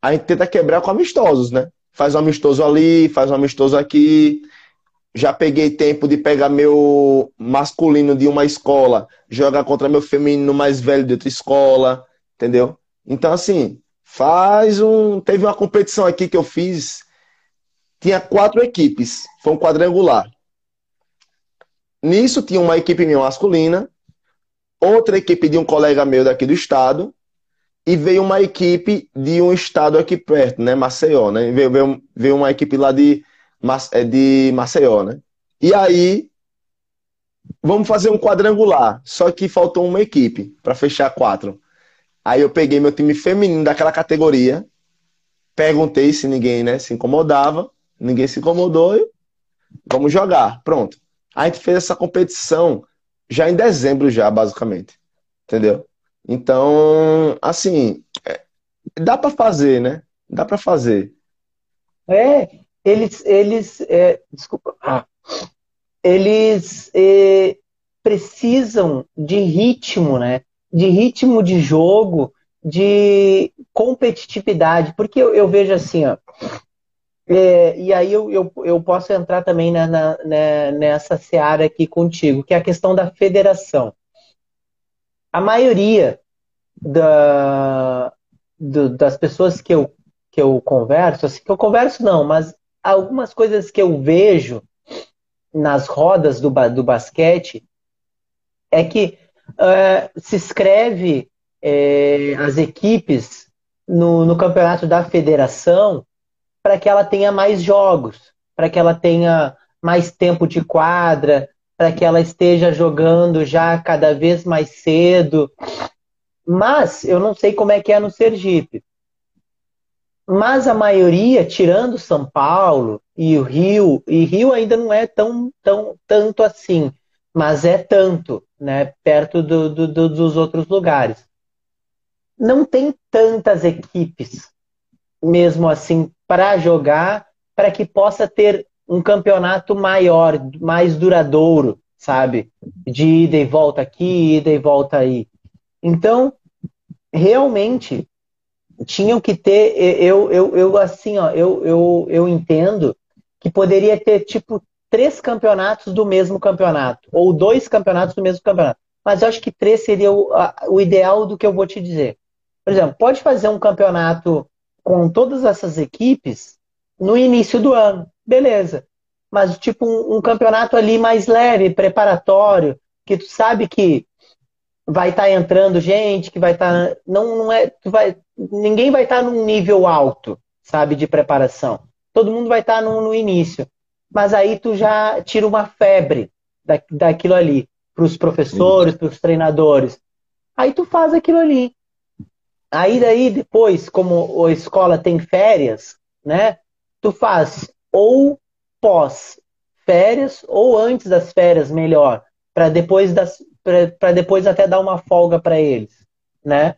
a gente tenta quebrar com amistosos, né? Faz um amistoso ali, faz um amistoso aqui. Já peguei tempo de pegar meu masculino de uma escola, jogar contra meu feminino mais velho de outra escola, entendeu? Então, assim, faz um. Teve uma competição aqui que eu fiz, tinha quatro equipes, foi um quadrangular. Nisso tinha uma equipe minha masculina, outra equipe de um colega meu daqui do estado, e veio uma equipe de um estado aqui perto, né? Maceió, né? Veio, veio, veio uma equipe lá de, é, de Maceió, né? E aí, vamos fazer um quadrangular, só que faltou uma equipe para fechar quatro. Aí eu peguei meu time feminino daquela categoria, perguntei se ninguém né, se incomodava, ninguém se incomodou e vamos jogar, pronto. A gente fez essa competição já em dezembro, já, basicamente. Entendeu? Então, assim, é, dá para fazer, né? Dá para fazer. É, eles, eles, é, desculpa, ah, eles é, precisam de ritmo, né? De ritmo de jogo, de competitividade, porque eu, eu vejo assim, ó, é, e aí eu, eu, eu, posso entrar também na, na, né, nessa seara aqui contigo, que é a questão da federação. A maioria da, do, das pessoas que eu que eu converso, assim, que eu converso não, mas algumas coisas que eu vejo nas rodas do, do basquete é que uh, se escreve é, as equipes no, no campeonato da federação para que ela tenha mais jogos, para que ela tenha mais tempo de quadra, para que ela esteja jogando já cada vez mais cedo. Mas eu não sei como é que é no Sergipe. Mas a maioria, tirando São Paulo e o Rio, e Rio ainda não é tão, tão tanto assim, mas é tanto, né, perto do, do, do, dos outros lugares. Não tem tantas equipes, mesmo assim, para jogar, para que possa ter um campeonato maior, mais duradouro, sabe? De ida e volta aqui, ida e volta aí. Então, realmente, tinham que ter, eu, eu, eu assim, ó, eu, eu, eu entendo que poderia ter, tipo, três campeonatos do mesmo campeonato, ou dois campeonatos do mesmo campeonato. Mas eu acho que três seria o, o ideal do que eu vou te dizer. Por exemplo, pode fazer um campeonato com todas essas equipes no início do ano, beleza. Mas, tipo, um, um campeonato ali mais leve, preparatório, que tu sabe que vai estar tá entrando gente, que vai estar. Tá, não, não é. Tu vai, ninguém vai estar tá num nível alto, sabe, de preparação. Todo mundo vai estar tá no, no início. Mas aí tu já tira uma febre da, daquilo ali para os professores, para os treinadores. Aí tu faz aquilo ali. Aí daí depois, como a escola tem férias, né? Tu faz ou pós férias ou antes das férias, melhor, para depois das para depois até dar uma folga para eles, né?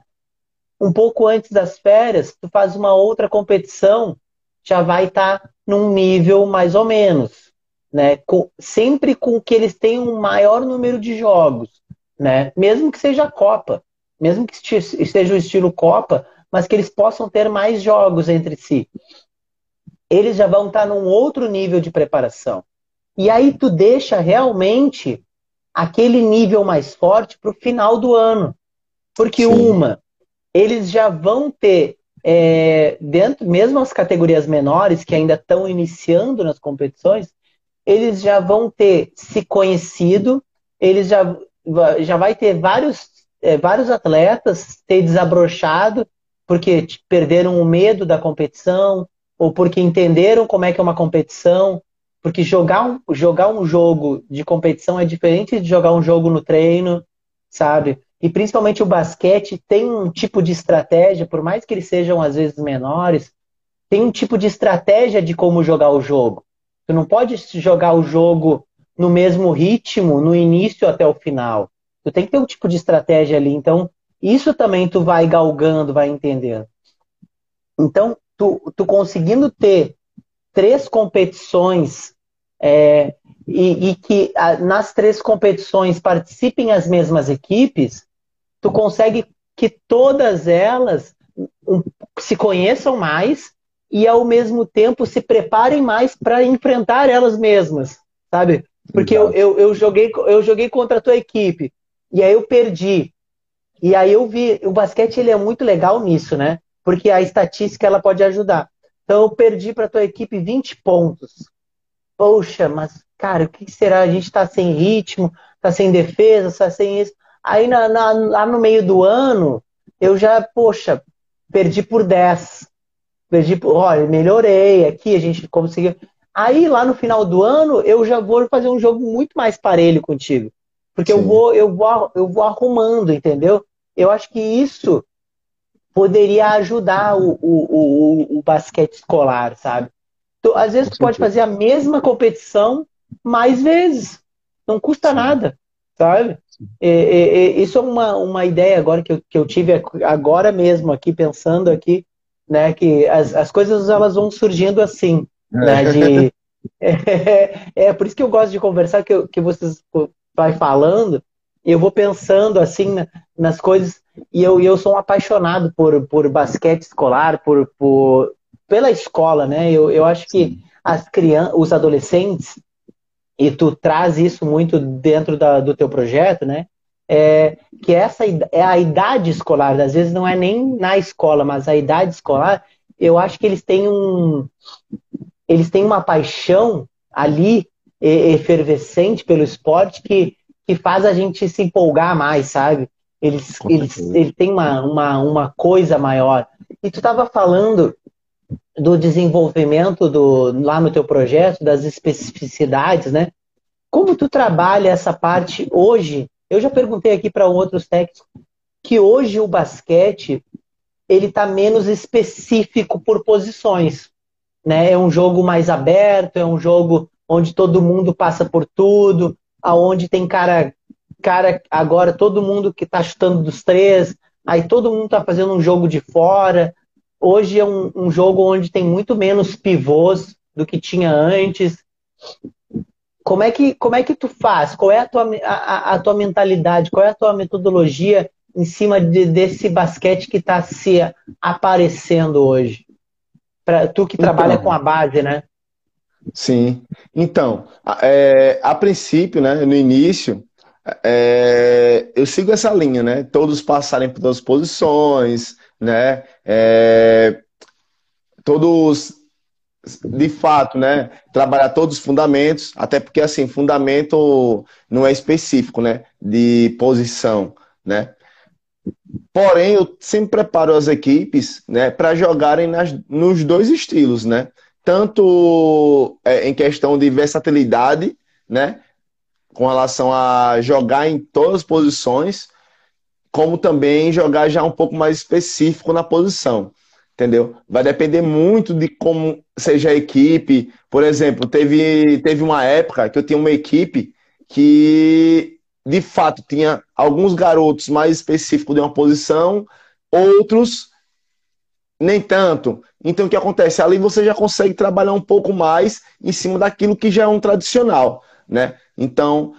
Um pouco antes das férias, tu faz uma outra competição, já vai estar tá num nível mais ou menos, né? Com, sempre com que eles tenham um maior número de jogos, né? Mesmo que seja Copa, mesmo que esteja o estilo Copa, mas que eles possam ter mais jogos entre si. Eles já vão estar num outro nível de preparação. E aí tu deixa realmente aquele nível mais forte para o final do ano. Porque Sim. uma, eles já vão ter é, dentro, mesmo as categorias menores que ainda estão iniciando nas competições, eles já vão ter se conhecido, eles já, já vai ter vários, é, vários atletas ter desabrochado porque perderam o medo da competição ou porque entenderam como é que é uma competição, porque jogar um, jogar um jogo de competição é diferente de jogar um jogo no treino, sabe? E principalmente o basquete tem um tipo de estratégia, por mais que eles sejam às vezes menores, tem um tipo de estratégia de como jogar o jogo. Tu não pode jogar o jogo no mesmo ritmo, no início até o final. Tu tem que ter um tipo de estratégia ali. Então, isso também tu vai galgando, vai entendendo. Então, tu, tu conseguindo ter três competições é, e, e, que a, nas três competições participem as mesmas equipes, tu consegue que todas elas um, se conheçam mais e ao mesmo tempo se preparem mais para enfrentar elas mesmas, sabe? Porque eu, eu, eu, joguei, eu joguei contra a tua equipe e aí eu perdi. E aí eu vi, o basquete ele é muito legal nisso, né? Porque a estatística ela pode ajudar. Então eu perdi para tua equipe 20 pontos. Poxa, mas cara, o que será? A gente está sem ritmo, está sem defesa, está sem isso. Aí na, na, lá no meio do ano, eu já, poxa, perdi por 10. Perdi por, olha, melhorei aqui, a gente conseguiu. Aí lá no final do ano, eu já vou fazer um jogo muito mais parelho contigo. Porque eu vou, eu vou, eu vou arrumando, entendeu? Eu acho que isso poderia ajudar o, o, o, o basquete escolar, sabe? Tu, às vezes tu pode fazer a mesma competição mais vezes. Não custa nada, sabe? E, e, isso é uma, uma ideia agora que eu, que eu tive agora mesmo aqui, pensando aqui, né? Que as, as coisas elas vão surgindo assim, né? De, é, é, por isso que eu gosto de conversar, que, eu, que vocês vai falando, eu vou pensando assim nas coisas e eu, eu sou um apaixonado por, por basquete escolar, por, por pela escola, né? Eu, eu acho que as crianças, os adolescentes, e tu traz isso muito dentro da, do teu projeto, né? É, que essa é a idade escolar, às vezes não é nem na escola, mas a idade escolar eu acho que eles têm um, eles têm uma paixão ali efervescente pelo esporte que, que faz a gente se empolgar mais, sabe? Eles, eles, eles têm uma, uma, uma coisa maior. E tu estava falando do desenvolvimento do, lá no teu projeto, das especificidades, né? Como tu trabalha essa parte hoje? Eu já perguntei aqui para outros técnicos que hoje o basquete ele está menos específico por posições, né? É um jogo mais aberto, é um jogo onde todo mundo passa por tudo, aonde tem cara, cara agora todo mundo que está chutando dos três, aí todo mundo está fazendo um jogo de fora. Hoje é um, um jogo onde tem muito menos pivôs do que tinha antes. Como é que, como é que tu faz? Qual é a tua, a, a tua mentalidade? Qual é a tua metodologia em cima de, desse basquete que está se aparecendo hoje? Para tu que trabalha então, com a base, né? Sim. Então, é, a princípio, né, no início, é, eu sigo essa linha, né? Todos passarem por todas as posições, né? É, todos, de fato, né? Trabalhar todos os fundamentos, até porque, assim, fundamento não é específico, né? De posição, né? Porém, eu sempre preparo as equipes, né? Para jogarem nas, nos dois estilos, né? Tanto é, em questão de versatilidade, né? Com relação a jogar em todas as posições, como também jogar já um pouco mais específico na posição. Entendeu? Vai depender muito de como seja a equipe. Por exemplo, teve, teve uma época que eu tinha uma equipe que de fato tinha alguns garotos mais específicos de uma posição, outros nem tanto. Então, o que acontece? Ali você já consegue trabalhar um pouco mais em cima daquilo que já é um tradicional, né? Então,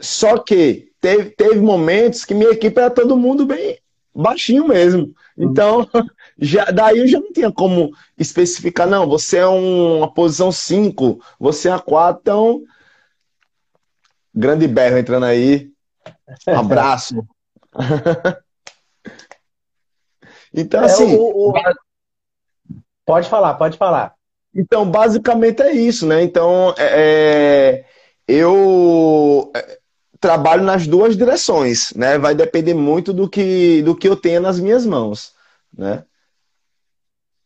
só que teve, teve momentos que minha equipe era todo mundo bem baixinho mesmo. Então, já, daí eu já não tinha como especificar, não, você é um, uma posição 5, você é a 4, então. Grande berro entrando aí. Um abraço. então, é, assim. O, o, Pode falar, pode falar. Então, basicamente é isso, né? Então, é, é eu é, trabalho nas duas direções, né? Vai depender muito do que, do que eu tenho nas minhas mãos, né?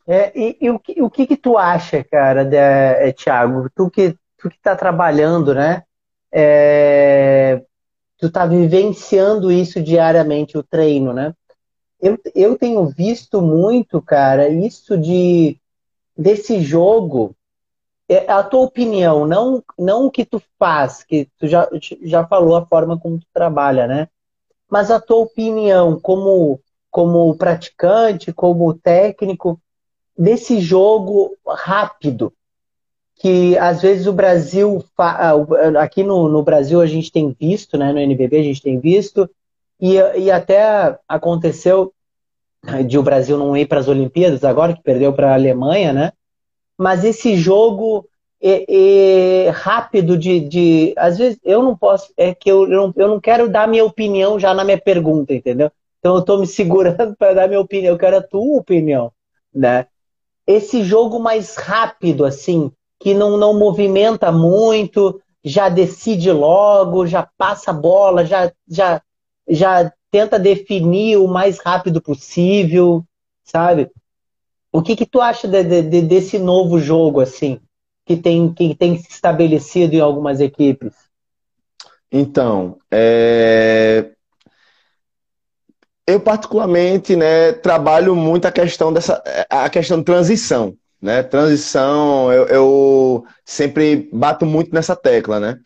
É, e, e o, que, o que, que tu acha, cara, de, é, Thiago? Tu que, tu que tá trabalhando, né? É, tu tá vivenciando isso diariamente, o treino, né? Eu, eu tenho visto muito, cara, isso de desse jogo. É a tua opinião, não, não o que tu faz, que tu já, já falou a forma como tu trabalha, né? Mas a tua opinião como, como praticante, como técnico, desse jogo rápido, que às vezes o Brasil, aqui no, no Brasil a gente tem visto, né, no NBB a gente tem visto, e, e até aconteceu de o Brasil não ir para as Olimpíadas agora, que perdeu para a Alemanha, né? Mas esse jogo é, é rápido de, de. Às vezes eu não posso. É que eu, eu, não, eu não quero dar minha opinião já na minha pergunta, entendeu? Então eu estou me segurando para dar minha opinião. Eu quero a tua opinião, né? Esse jogo mais rápido, assim, que não, não movimenta muito, já decide logo, já passa a bola, já, já, já tenta definir o mais rápido possível, sabe? O que que tu acha de, de, desse novo jogo, assim, que tem, que tem se estabelecido em algumas equipes? Então, é... eu particularmente, né, trabalho muito a questão dessa, a questão de transição, né? Transição, eu, eu sempre bato muito nessa tecla, né?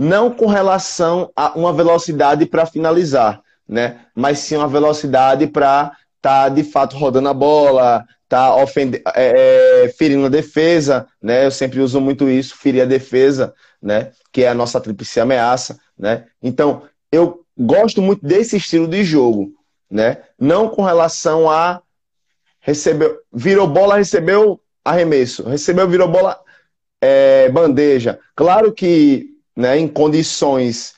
Não com relação a uma velocidade para finalizar, né? Mas sim uma velocidade para estar tá, de fato rodando a bola, tá ofende é, é, ferindo a defesa, né? Eu sempre uso muito isso, ferir a defesa, né? Que é a nossa tríplice ameaça, né? Então eu gosto muito desse estilo de jogo, né? Não com relação a recebeu, virou bola, recebeu arremesso, recebeu, virou bola, é, bandeja. Claro que, né? Em condições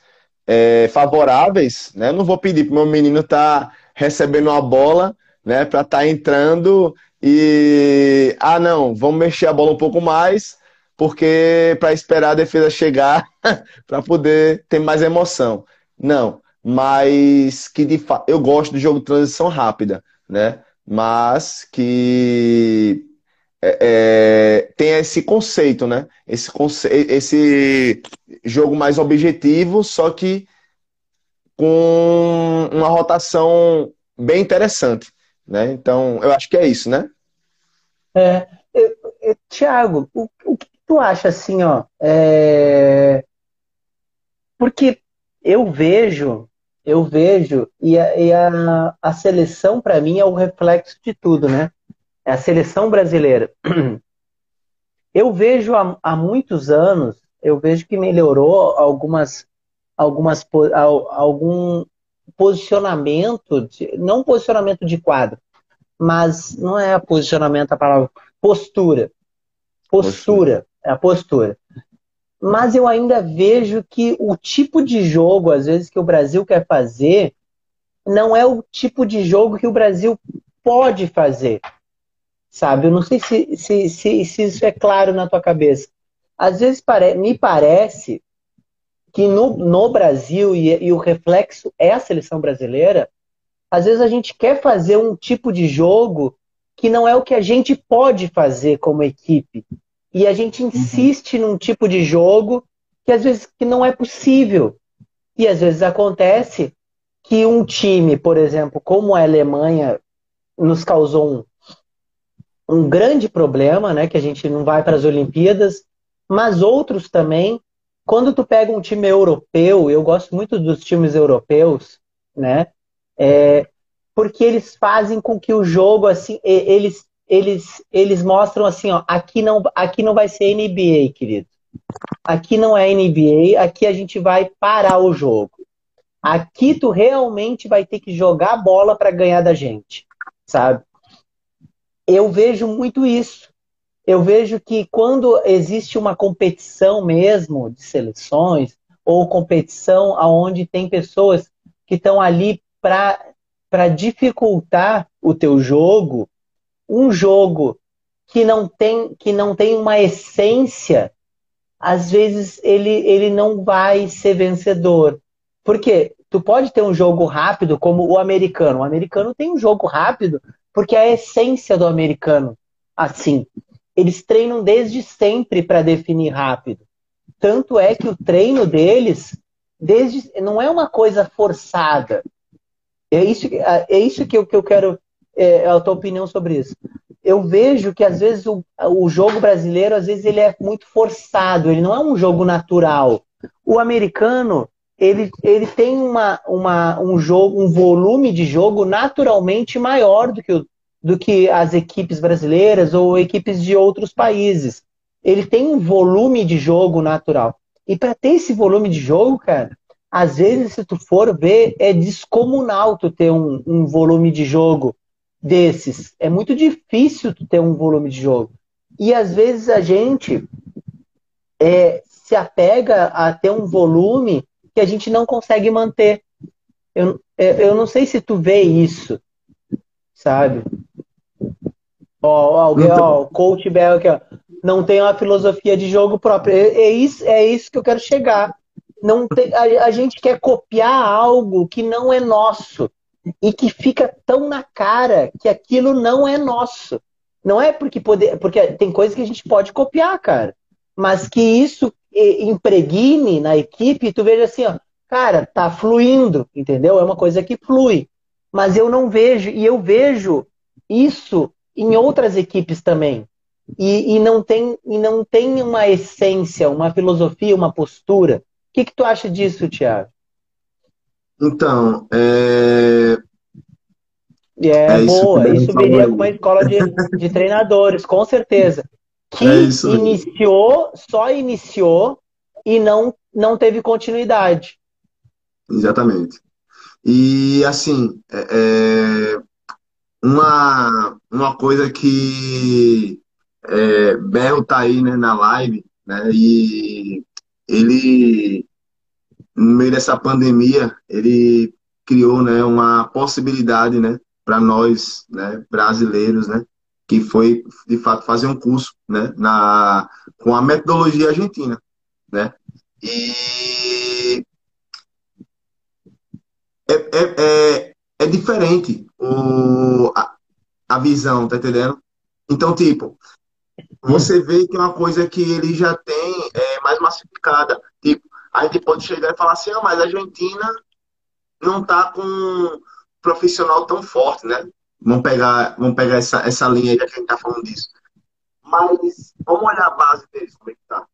é, favoráveis, né? Não vou pedir para meu menino estar tá recebendo a bola né? Para estar tá entrando e ah, não, vamos mexer a bola um pouco mais, porque para esperar a defesa chegar para poder ter mais emoção. Não, mas que de fato eu gosto do jogo de transição rápida, né? Mas que é, é, tem esse conceito, né? Esse, conce esse jogo mais objetivo, só que com uma rotação bem interessante, né? Então, eu acho que é isso, né? É, eu, eu, Tiago, o, o que tu acha assim, ó? É... Porque eu vejo, eu vejo, e a, e a, a seleção para mim é o reflexo de tudo, né? É a seleção brasileira. Eu vejo há, há muitos anos, eu vejo que melhorou algumas, algumas algum posicionamento, de, não posicionamento de quadro, mas não é posicionamento a palavra, postura. Postura, é a postura. Mas eu ainda vejo que o tipo de jogo, às vezes, que o Brasil quer fazer, não é o tipo de jogo que o Brasil pode fazer sabe? Eu não sei se, se, se, se isso é claro na tua cabeça. Às vezes pare, me parece que no, no Brasil, e, e o reflexo é a seleção brasileira, às vezes a gente quer fazer um tipo de jogo que não é o que a gente pode fazer como equipe. E a gente uhum. insiste uhum. num tipo de jogo que às vezes que não é possível. E às vezes acontece que um time, por exemplo, como a Alemanha nos causou um um grande problema, né? Que a gente não vai para as Olimpíadas, mas outros também. Quando tu pega um time europeu, eu gosto muito dos times europeus, né? É, porque eles fazem com que o jogo assim, eles eles eles mostram assim, ó, aqui não aqui não vai ser NBA, querido. Aqui não é NBA, aqui a gente vai parar o jogo. Aqui tu realmente vai ter que jogar bola para ganhar da gente, sabe? Eu vejo muito isso. Eu vejo que quando existe uma competição mesmo de seleções, ou competição onde tem pessoas que estão ali para dificultar o teu jogo, um jogo que não tem, que não tem uma essência, às vezes ele, ele não vai ser vencedor. Porque tu pode ter um jogo rápido como o americano. O americano tem um jogo rápido porque é a essência do americano, assim, eles treinam desde sempre para definir rápido. Tanto é que o treino deles desde não é uma coisa forçada. É isso, é isso que, eu, que eu quero é, a tua opinião sobre isso. Eu vejo que às vezes o, o jogo brasileiro às vezes ele é muito forçado, ele não é um jogo natural. O americano ele, ele tem uma, uma, um jogo, um volume de jogo naturalmente maior do que, o, do que as equipes brasileiras ou equipes de outros países. Ele tem um volume de jogo natural. E para ter esse volume de jogo, cara, às vezes, se tu for ver, é descomunal tu ter um, um volume de jogo desses. É muito difícil tu ter um volume de jogo. E às vezes a gente é, se apega a ter um volume que a gente não consegue manter. Eu, é, eu não sei se tu vê isso, sabe? Ó, alguém, ó, o coach Bell aqui, ó, não tem uma filosofia de jogo própria. É, é, isso, é isso que eu quero chegar. Não tem, a, a gente quer copiar algo que não é nosso e que fica tão na cara que aquilo não é nosso. Não é porque poder, porque tem coisas que a gente pode copiar, cara, mas que isso impregne na equipe e tu veja assim, ó, cara, tá fluindo, entendeu? É uma coisa que flui. Mas eu não vejo, e eu vejo isso em outras equipes também. E, e, não, tem, e não tem uma essência, uma filosofia, uma postura. O que, que tu acha disso, Tiago? Então, é... É, é boa, isso, isso viria com uma escola de, de treinadores, com certeza que é iniciou, só iniciou e não, não teve continuidade. Exatamente. E assim, é, é, uma, uma coisa que é, Berro tá aí né, na live, né? E ele, no meio dessa pandemia, ele criou né, uma possibilidade né, para nós, né, brasileiros, né, que foi de fato fazer um curso, né, na com a metodologia argentina, né, e é, é, é, é diferente o, a, a visão, tá entendendo? Então, tipo, você vê que é uma coisa que ele já tem é, mais massificada. Tipo, a gente pode chegar e falar assim, ah, mas a Argentina não tá com um profissional tão forte, né? Vamos pegar, vamos pegar essa, essa linha aí que a gente tá falando disso. Mas vamos olhar a base deles, como é que tá.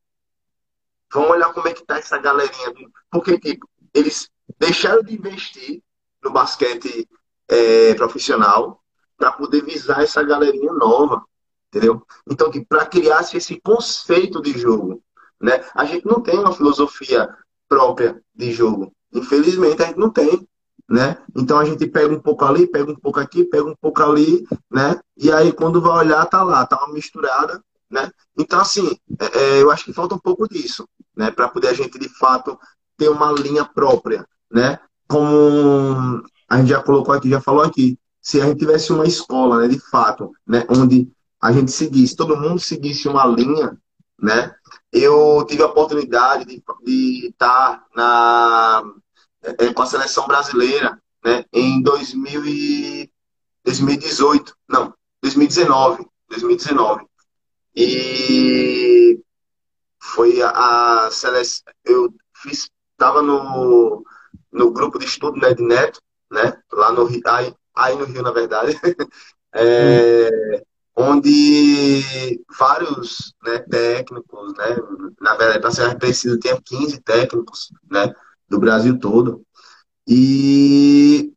Vamos olhar como é que tá essa galerinha. Porque, tipo, eles deixaram de investir no basquete é, profissional para poder visar essa galerinha nova, entendeu? Então, para criar esse conceito de jogo, né? A gente não tem uma filosofia própria de jogo. Infelizmente, a gente não tem, né? Então, a gente pega um pouco ali, pega um pouco aqui, pega um pouco ali, né? E aí, quando vai olhar, tá lá, tá uma misturada, né? Então, assim, é, é eu acho que falta um pouco disso, né? Para poder a gente, de fato, ter uma linha própria, né? Como a gente já colocou aqui, já falou aqui, se a gente tivesse uma escola, né, de fato, né, onde a gente seguisse, todo mundo seguisse uma linha, né? Eu tive a oportunidade de, de estar na, é, com a seleção brasileira, né, em 2000 e 2018, não, 2019, 2019. E foi a, a seleção, eu fiz, estava no, no grupo de estudo né, de Neto, né, lá no aí, aí no Rio, na verdade, é, onde vários né, técnicos, né, na verdade, para ser preciso, tinha 15 técnicos né, do Brasil todo. E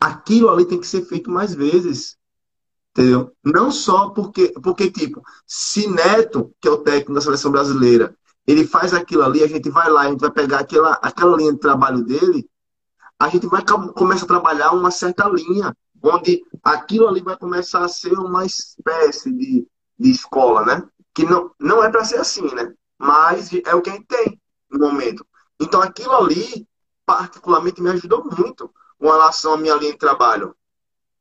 aquilo ali tem que ser feito mais vezes. Entendeu? Não só porque, porque, tipo, se Neto, que é o técnico da seleção brasileira, ele faz aquilo ali, a gente vai lá, a gente vai pegar aquela, aquela linha de trabalho dele, a gente vai começar a trabalhar uma certa linha onde aquilo ali vai começar a ser uma espécie de, de escola, né? Que não, não é para ser assim, né? Mas é o que a gente tem no momento. Então aquilo ali, particularmente, me ajudou muito com relação à minha linha de trabalho.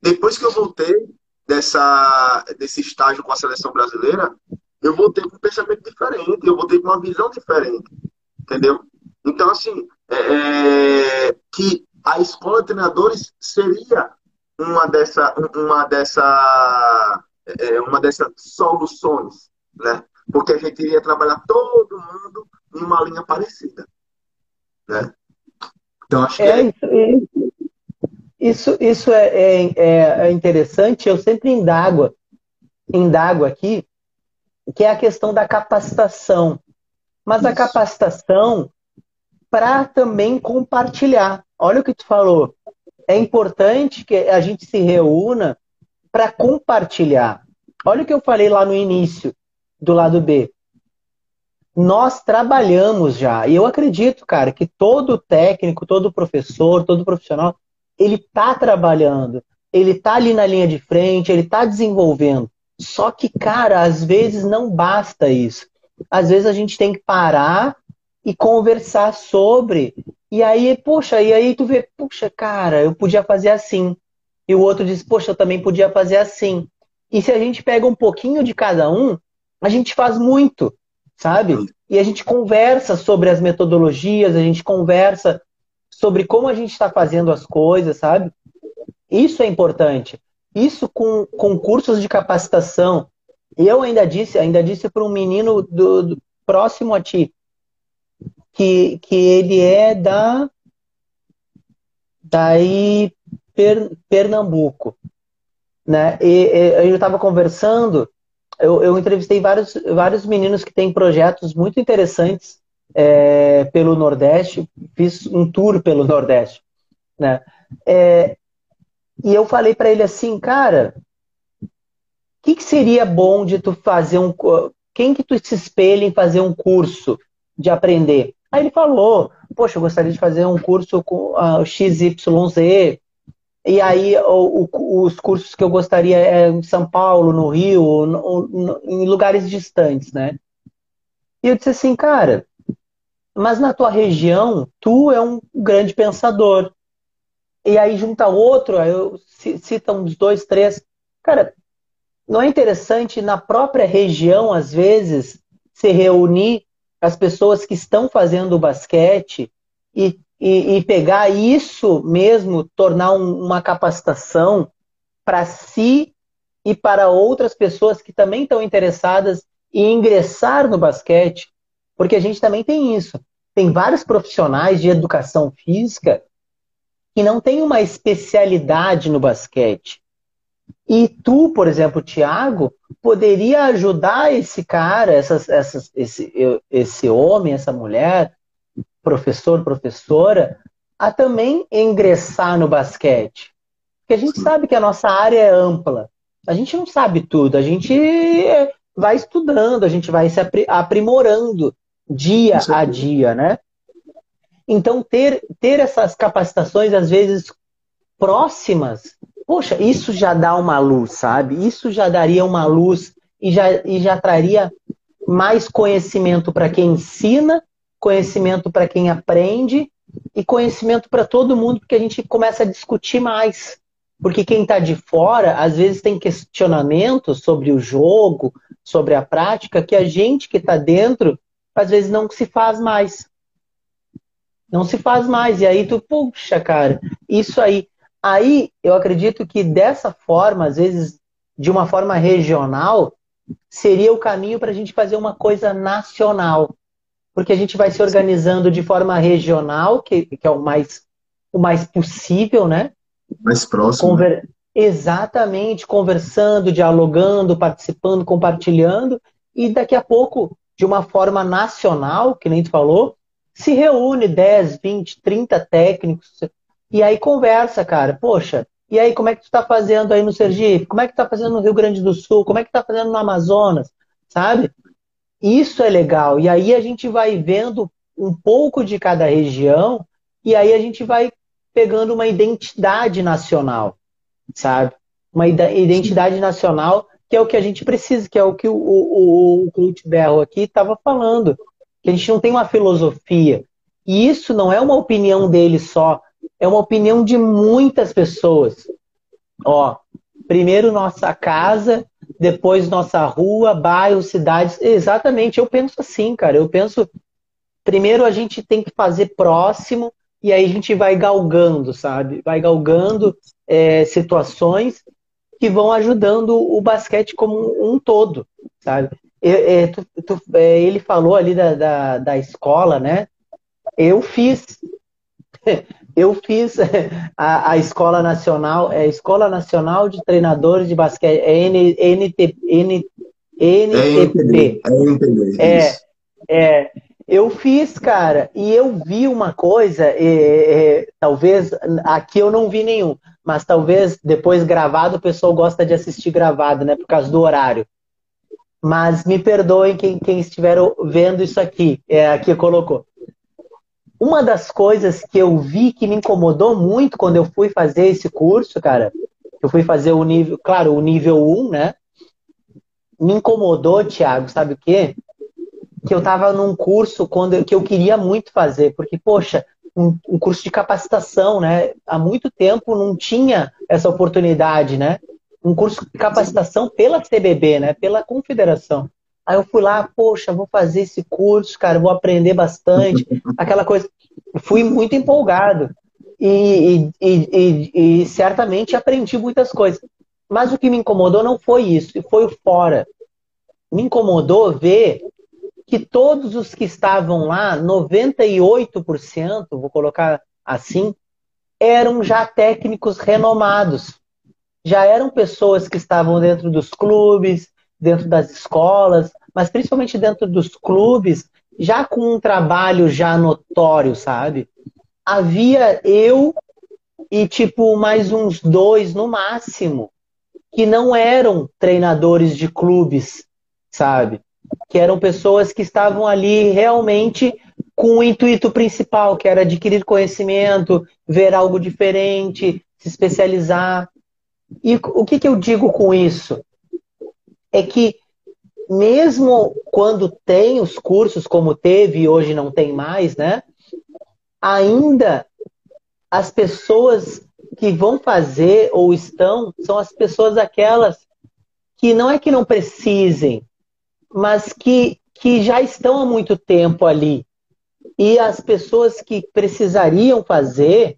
Depois que eu voltei dessa, desse estágio com a seleção brasileira, eu voltei com um pensamento diferente, eu voltei com uma visão diferente, entendeu? Então, assim, é, é que a escola de treinadores seria uma dessa, uma dessa, é, uma dessas soluções, né? Porque a gente iria trabalhar todo mundo em uma linha parecida, né? Então acho que é, é... isso, isso é, é, é, é interessante. Eu sempre indago, indago aqui, que é a questão da capacitação, mas isso. a capacitação para também compartilhar. Olha o que tu falou é importante que a gente se reúna para compartilhar. Olha o que eu falei lá no início do lado B. Nós trabalhamos já, e eu acredito, cara, que todo técnico, todo professor, todo profissional, ele está trabalhando, ele está ali na linha de frente, ele está desenvolvendo. Só que, cara, às vezes não basta isso. Às vezes a gente tem que parar e conversar sobre e aí, poxa, e aí tu vê, puxa, cara, eu podia fazer assim. E o outro diz, poxa, eu também podia fazer assim. E se a gente pega um pouquinho de cada um, a gente faz muito, sabe? E a gente conversa sobre as metodologias, a gente conversa sobre como a gente está fazendo as coisas, sabe? Isso é importante. Isso com, com cursos de capacitação. Eu ainda disse, ainda disse para um menino do, do, próximo a ti, que, que ele é da daí per, Pernambuco, né? E, e eu estava conversando, eu, eu, entrevistei vários, vários meninos que têm projetos muito interessantes é, pelo Nordeste, fiz um tour pelo Nordeste, né? É, e eu falei para ele assim, cara, o que, que seria bom de tu fazer um, quem que tu se espelha em fazer um curso de aprender? Aí ele falou, poxa, eu gostaria de fazer um curso com uh, XYZ, e aí o, o, os cursos que eu gostaria é em São Paulo, no Rio, em lugares distantes, né? E eu disse assim, cara, mas na tua região, tu é um grande pensador. e aí junta outro, aí eu cita uns dois, três. Cara, não é interessante na própria região, às vezes, se reunir as pessoas que estão fazendo basquete e, e, e pegar isso mesmo, tornar um, uma capacitação para si e para outras pessoas que também estão interessadas em ingressar no basquete, porque a gente também tem isso. Tem vários profissionais de educação física que não têm uma especialidade no basquete. E tu, por exemplo, Tiago, poderia ajudar esse cara, essas, essas, esse, esse homem, essa mulher, professor, professora, a também ingressar no basquete. Porque a gente sabe que a nossa área é ampla. A gente não sabe tudo, a gente vai estudando, a gente vai se aprimorando dia a dia, né? Então, ter, ter essas capacitações, às vezes, próximas, poxa, isso já dá uma luz, sabe? Isso já daria uma luz e já, e já traria mais conhecimento para quem ensina, conhecimento para quem aprende e conhecimento para todo mundo, porque a gente começa a discutir mais. Porque quem está de fora, às vezes, tem questionamentos sobre o jogo, sobre a prática, que a gente que está dentro, às vezes, não se faz mais. Não se faz mais. E aí tu, puxa, cara, isso aí. Aí eu acredito que dessa forma, às vezes, de uma forma regional, seria o caminho para a gente fazer uma coisa nacional. Porque a gente vai se organizando de forma regional, que, que é o mais, o mais possível, né? mais próximo. Conver... Exatamente, conversando, dialogando, participando, compartilhando, e daqui a pouco, de uma forma nacional, que nem tu falou, se reúne 10, 20, 30 técnicos, e aí conversa, cara. Poxa, e aí como é que tu está fazendo aí no Sergipe? Como é que tu tá fazendo no Rio Grande do Sul? Como é que tu tá fazendo no Amazonas? Sabe? Isso é legal. E aí a gente vai vendo um pouco de cada região, e aí a gente vai pegando uma identidade nacional, sabe? Uma identidade nacional que é o que a gente precisa, que é o que o, o, o Clut Berro aqui estava falando, que a gente não tem uma filosofia. E isso não é uma opinião dele só, é uma opinião de muitas pessoas. Ó, primeiro nossa casa, depois nossa rua, bairro, cidades. Exatamente, eu penso assim, cara. Eu penso, primeiro a gente tem que fazer próximo, e aí a gente vai galgando, sabe? Vai galgando é, situações que vão ajudando o basquete como um todo, sabe? É, tu, tu, é, ele falou ali da, da, da, escola, né? Eu fiz, eu fiz a, a escola nacional, é a Escola Nacional de Treinadores de Basquete, é N, NT, N, NTP. É, é, é, eu fiz, cara, e eu vi uma coisa, é, é, talvez aqui eu não vi nenhum, mas talvez depois gravado o pessoal gosta de assistir gravado, né, por causa do horário. Mas me perdoem quem, quem estiver vendo isso aqui, é, aqui colocou. Uma das coisas que eu vi que me incomodou muito quando eu fui fazer esse curso, cara, eu fui fazer o nível, claro, o nível 1, né? Me incomodou, Thiago, sabe o quê? que eu estava num curso quando, que eu queria muito fazer, porque, poxa, um, um, curso de capacitação, né? Há muito tempo não tinha essa oportunidade, né? Um curso de capacitação pela CBB, né? Pela confederação. Aí eu fui lá, poxa, vou fazer esse curso, cara, vou aprender bastante, aquela coisa. Fui muito empolgado e, e, e, e certamente aprendi muitas coisas. Mas o que me incomodou não foi isso, foi o fora. Me incomodou ver que todos os que estavam lá, 98%, vou colocar assim, eram já técnicos renomados. Já eram pessoas que estavam dentro dos clubes, dentro das escolas, mas principalmente dentro dos clubes, já com um trabalho já notório, sabe? Havia eu e tipo mais uns dois no máximo que não eram treinadores de clubes, sabe? que eram pessoas que estavam ali realmente com o intuito principal, que era adquirir conhecimento, ver algo diferente, se especializar. E o que, que eu digo com isso? É que mesmo quando tem os cursos como teve e hoje não tem mais, né? Ainda as pessoas que vão fazer ou estão são as pessoas aquelas que não é que não precisem, mas que, que já estão há muito tempo ali. E as pessoas que precisariam fazer,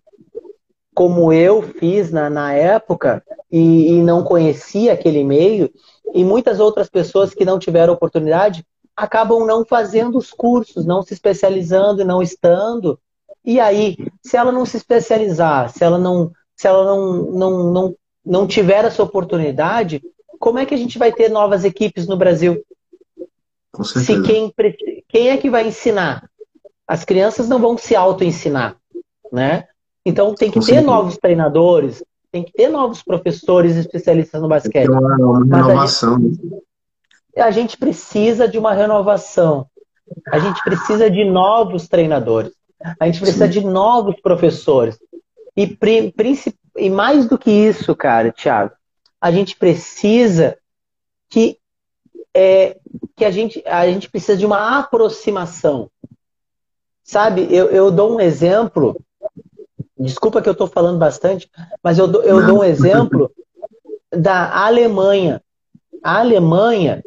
como eu fiz na, na época, e, e não conhecia aquele meio, e muitas outras pessoas que não tiveram oportunidade, acabam não fazendo os cursos, não se especializando, não estando. E aí, se ela não se especializar, se ela não, se ela não, não, não, não tiver essa oportunidade, como é que a gente vai ter novas equipes no Brasil? Se quem, quem é que vai ensinar? As crianças não vão se auto-ensinar, né? Então tem que Com ter certeza. novos treinadores, tem que ter novos professores especialistas no basquete. Uma, uma renovação. A gente, a gente precisa de uma renovação. A gente precisa de novos treinadores. A gente precisa Sim. de novos professores. E, e mais do que isso, cara, Thiago, a gente precisa que, é, que a, gente, a gente precisa de uma aproximação. Sabe, eu, eu dou um exemplo, desculpa que eu estou falando bastante, mas eu, dou, eu dou um exemplo da Alemanha. A Alemanha,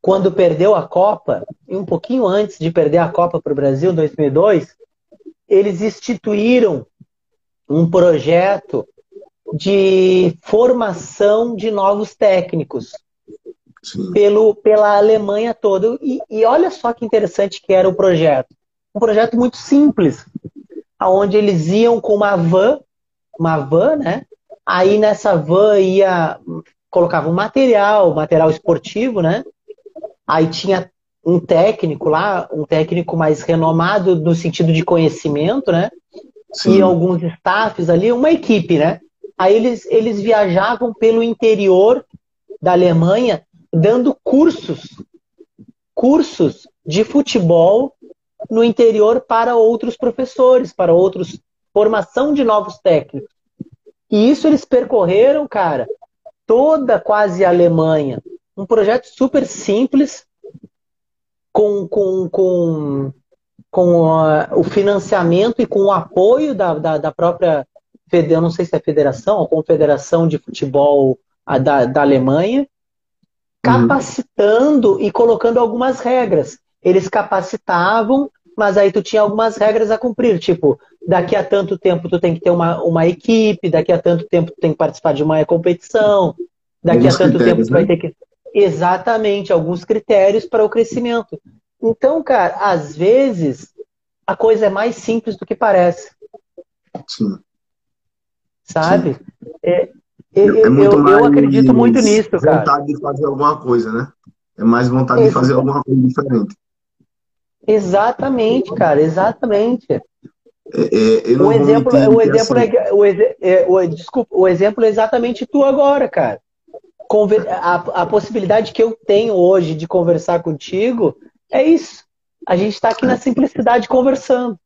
quando perdeu a Copa, e um pouquinho antes de perder a Copa para o Brasil, em 2002, eles instituíram um projeto de formação de novos técnicos pelo, pela Alemanha toda. E, e, olha só que interessante que era o projeto. Um projeto muito simples, onde eles iam com uma van, uma van, né? Aí nessa van ia colocava um material, material esportivo, né? Aí tinha um técnico lá, um técnico mais renomado no sentido de conhecimento, né? Sim. E alguns staffs ali, uma equipe, né? Aí eles, eles viajavam pelo interior da Alemanha dando cursos, cursos de futebol no interior para outros professores, para outros, formação de novos técnicos. E isso eles percorreram, cara, toda quase a Alemanha, um projeto super simples, com, com, com, com o financiamento e com o apoio da, da, da própria, eu não sei se é federação ou confederação de futebol da, da Alemanha, uhum. capacitando uhum. e colocando algumas regras. Eles capacitavam, mas aí tu tinha algumas regras a cumprir, tipo, daqui a tanto tempo tu tem que ter uma, uma equipe, daqui a tanto tempo tu tem que participar de uma competição, daqui Alguns a tanto tempo tu vai né? ter que Exatamente, alguns critérios para o crescimento. Então, cara, às vezes a coisa é mais simples do que parece. Sim. Sabe? Sim. É, é, é eu, eu, acredito muito nisso, cara. Vontade de fazer alguma coisa, né? É mais vontade de fazer alguma coisa diferente. Exatamente, cara, exatamente. É, é, o exemplo, o exemplo é, o, é, o, desculpa, o exemplo é exatamente tu agora, cara a, a possibilidade que eu tenho hoje de conversar contigo é isso. A gente está aqui na simplicidade conversando.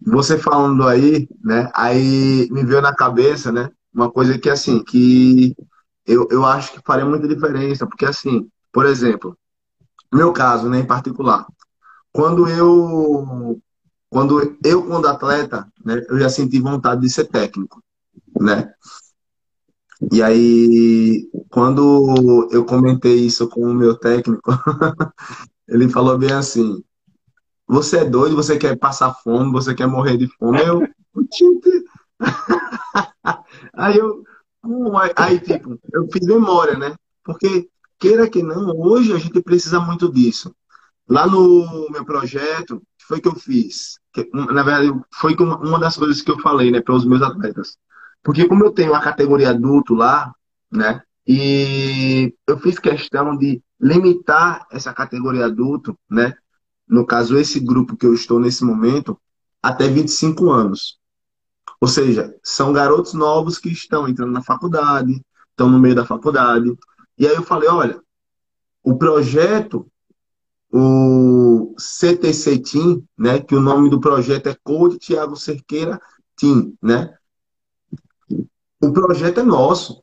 Você falando aí, né? Aí me veio na cabeça, né? Uma coisa que assim, que eu, eu acho que faria muita diferença, porque assim, por exemplo, meu caso, né, em particular, quando eu quando eu quando atleta, né, eu já senti vontade de ser técnico, né? E aí, quando eu comentei isso com o meu técnico, ele falou bem assim: Você é doido, você quer passar fome, você quer morrer de fome. Eu, aí eu, aí tipo, eu fiz memória, né? Porque, queira que não, hoje a gente precisa muito disso. Lá no meu projeto, foi que eu fiz. Que, na verdade, foi uma das coisas que eu falei, né, para os meus atletas porque como eu tenho a categoria adulto lá, né? E eu fiz questão de limitar essa categoria adulto, né? No caso, esse grupo que eu estou nesse momento, até 25 anos. Ou seja, são garotos novos que estão entrando na faculdade, estão no meio da faculdade. E aí eu falei, olha, o projeto, o CTC Team, né, que o nome do projeto é Code Tiago Cerqueira Team, né? o projeto é nosso.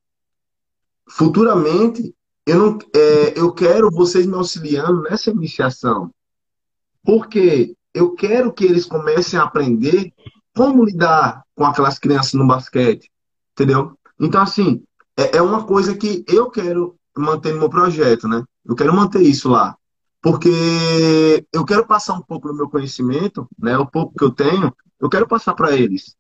Futuramente, eu, não, é, eu quero vocês me auxiliando nessa iniciação. Porque eu quero que eles comecem a aprender como lidar com aquelas crianças no basquete, entendeu? Então, assim, é, é uma coisa que eu quero manter no meu projeto, né? Eu quero manter isso lá. Porque eu quero passar um pouco do meu conhecimento, né? O pouco que eu tenho, eu quero passar para eles,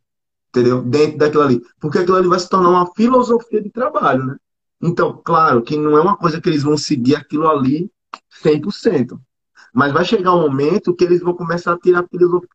entendeu? Dentro daquilo ali. Porque aquilo ali vai se tornar uma filosofia de trabalho, né? Então, claro que não é uma coisa que eles vão seguir aquilo ali 100%. Mas vai chegar um momento que eles vão começar a ter a filosofia,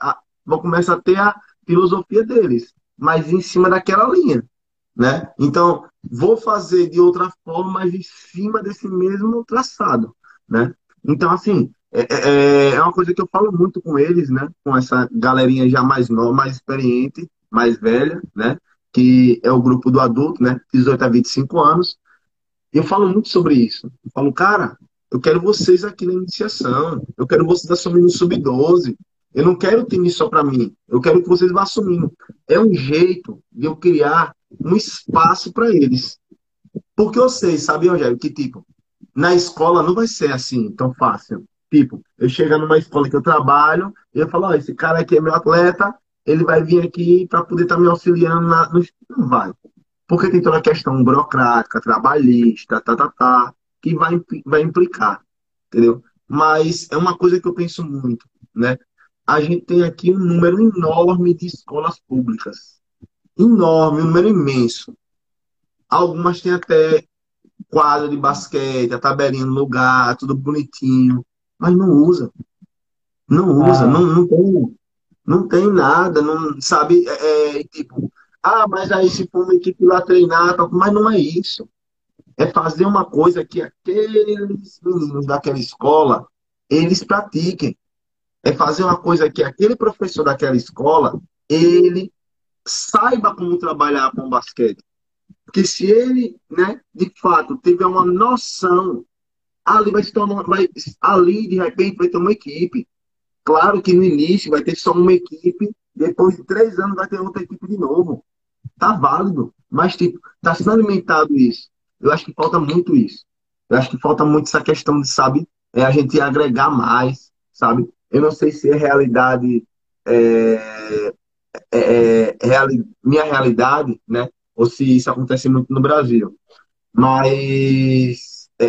vão começar a ter a filosofia deles, mas em cima daquela linha, né? Então, vou fazer de outra forma, mas em cima desse mesmo traçado, né? Então, assim, é, é, é uma coisa que eu falo muito com eles, né? Com essa galerinha já mais nova, mais experiente, mais velha, né? Que é o grupo do adulto, né? 18 a 25 anos. Eu falo muito sobre isso. Eu falo, cara, eu quero vocês aqui na iniciação. Eu quero vocês assumindo o sub-12. Eu não quero time só para mim. Eu quero que vocês vá assumindo. É um jeito de eu criar um espaço para eles. Porque eu sei, sabe, Rogério, que tipo, na escola não vai ser assim tão fácil. Tipo, eu chego numa escola que eu trabalho e eu falo, oh, esse cara aqui é meu atleta, ele vai vir aqui para poder estar tá me auxiliando na... Não vai. Porque tem toda a questão burocrática, trabalhista, tá, tá, tá, que vai, vai implicar, entendeu? Mas é uma coisa que eu penso muito, né? a gente tem aqui um número enorme de escolas públicas. Enorme, um número imenso. Algumas têm até quadro de basquete, a tabelinha no lugar, tudo bonitinho, mas não usa. Não usa, ah. não, não tem, não tem nada, não sabe, é, é, tipo, ah, mas aí se for uma equipe lá treinar, mas não é isso. É fazer uma coisa que aqueles meninos daquela escola, eles pratiquem é fazer uma coisa que aquele professor daquela escola, ele saiba como trabalhar com basquete. Porque se ele, né, de fato, tiver uma noção, ali vai se tornar, vai, ali de repente vai ter uma equipe. Claro que no início vai ter só uma equipe, depois de três anos vai ter outra equipe de novo. Tá válido, mas tipo, tá sendo alimentado isso. Eu acho que falta muito isso. Eu acho que falta muito essa questão de, sabe, é a gente agregar mais, sabe? Eu não sei se é realidade, é, é, é reali minha realidade, né? Ou se isso acontece muito no Brasil. Mas é,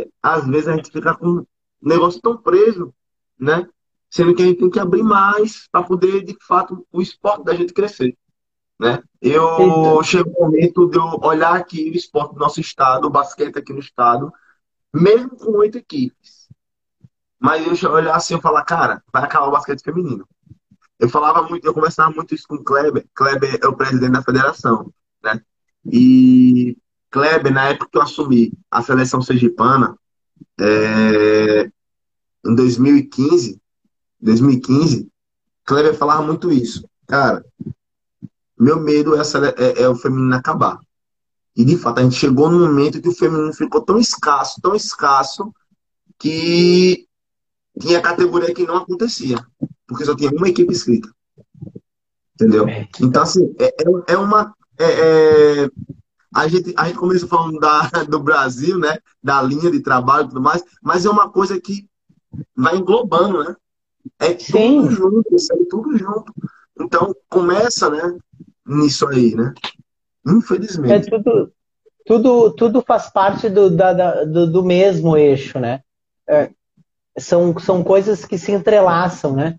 é, às vezes a gente fica com um negócio tão preso, né? Sendo que a gente tem que abrir mais para poder, de fato, o esporte da gente crescer. Né? Eu então... chego o momento de eu olhar aqui o esporte do nosso estado, o basquete aqui no estado, mesmo com oito equipes mas eu olhar assim e falar, cara, vai acabar o basquete feminino. Eu falava muito, eu conversava muito isso com o Kleber. Kleber é o presidente da federação, né? E Kleber, na época que eu assumi a seleção sergipana, é, em 2015, 2015, Kleber falava muito isso. Cara, meu medo é, é, é, o feminino acabar. E de fato, a gente chegou num momento que o feminino ficou tão escasso, tão escasso, que tinha categoria que não acontecia, porque só tinha uma equipe inscrita. Entendeu? É. Então, assim, é, é, é uma. É, é, a, gente, a gente começou falando da, do Brasil, né? Da linha de trabalho e tudo mais, mas é uma coisa que vai englobando, né? É tudo Sim. junto, isso aí, tudo junto. Então, começa, né? Nisso aí, né? Infelizmente. É tudo, tudo, tudo faz parte do, da, do, do mesmo eixo, né? É, são, são coisas que se entrelaçam, né?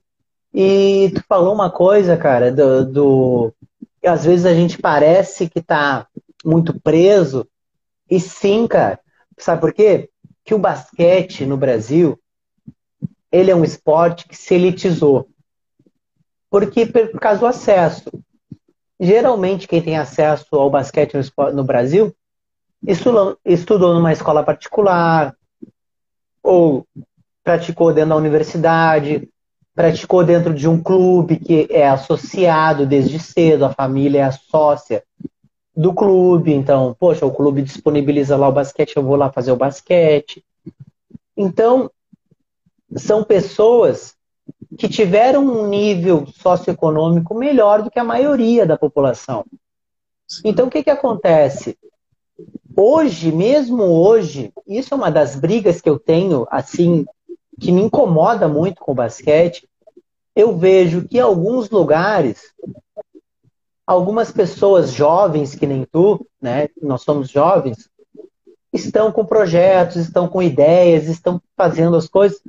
E tu falou uma coisa, cara, do, do às vezes a gente parece que tá muito preso, e sim, cara. Sabe por quê? Que o basquete no Brasil, ele é um esporte que se elitizou. Porque por causa do acesso. Geralmente quem tem acesso ao basquete no, no Brasil estudou, estudou numa escola particular, ou praticou dentro da universidade, praticou dentro de um clube que é associado desde cedo, a família é sócia do clube, então, poxa, o clube disponibiliza lá o basquete, eu vou lá fazer o basquete. Então, são pessoas que tiveram um nível socioeconômico melhor do que a maioria da população. Então, o que, que acontece? Hoje, mesmo hoje, isso é uma das brigas que eu tenho, assim, que me incomoda muito com o basquete eu vejo que em alguns lugares, algumas pessoas jovens que nem tu, né? Nós somos jovens, estão com projetos, estão com ideias, estão fazendo as coisas.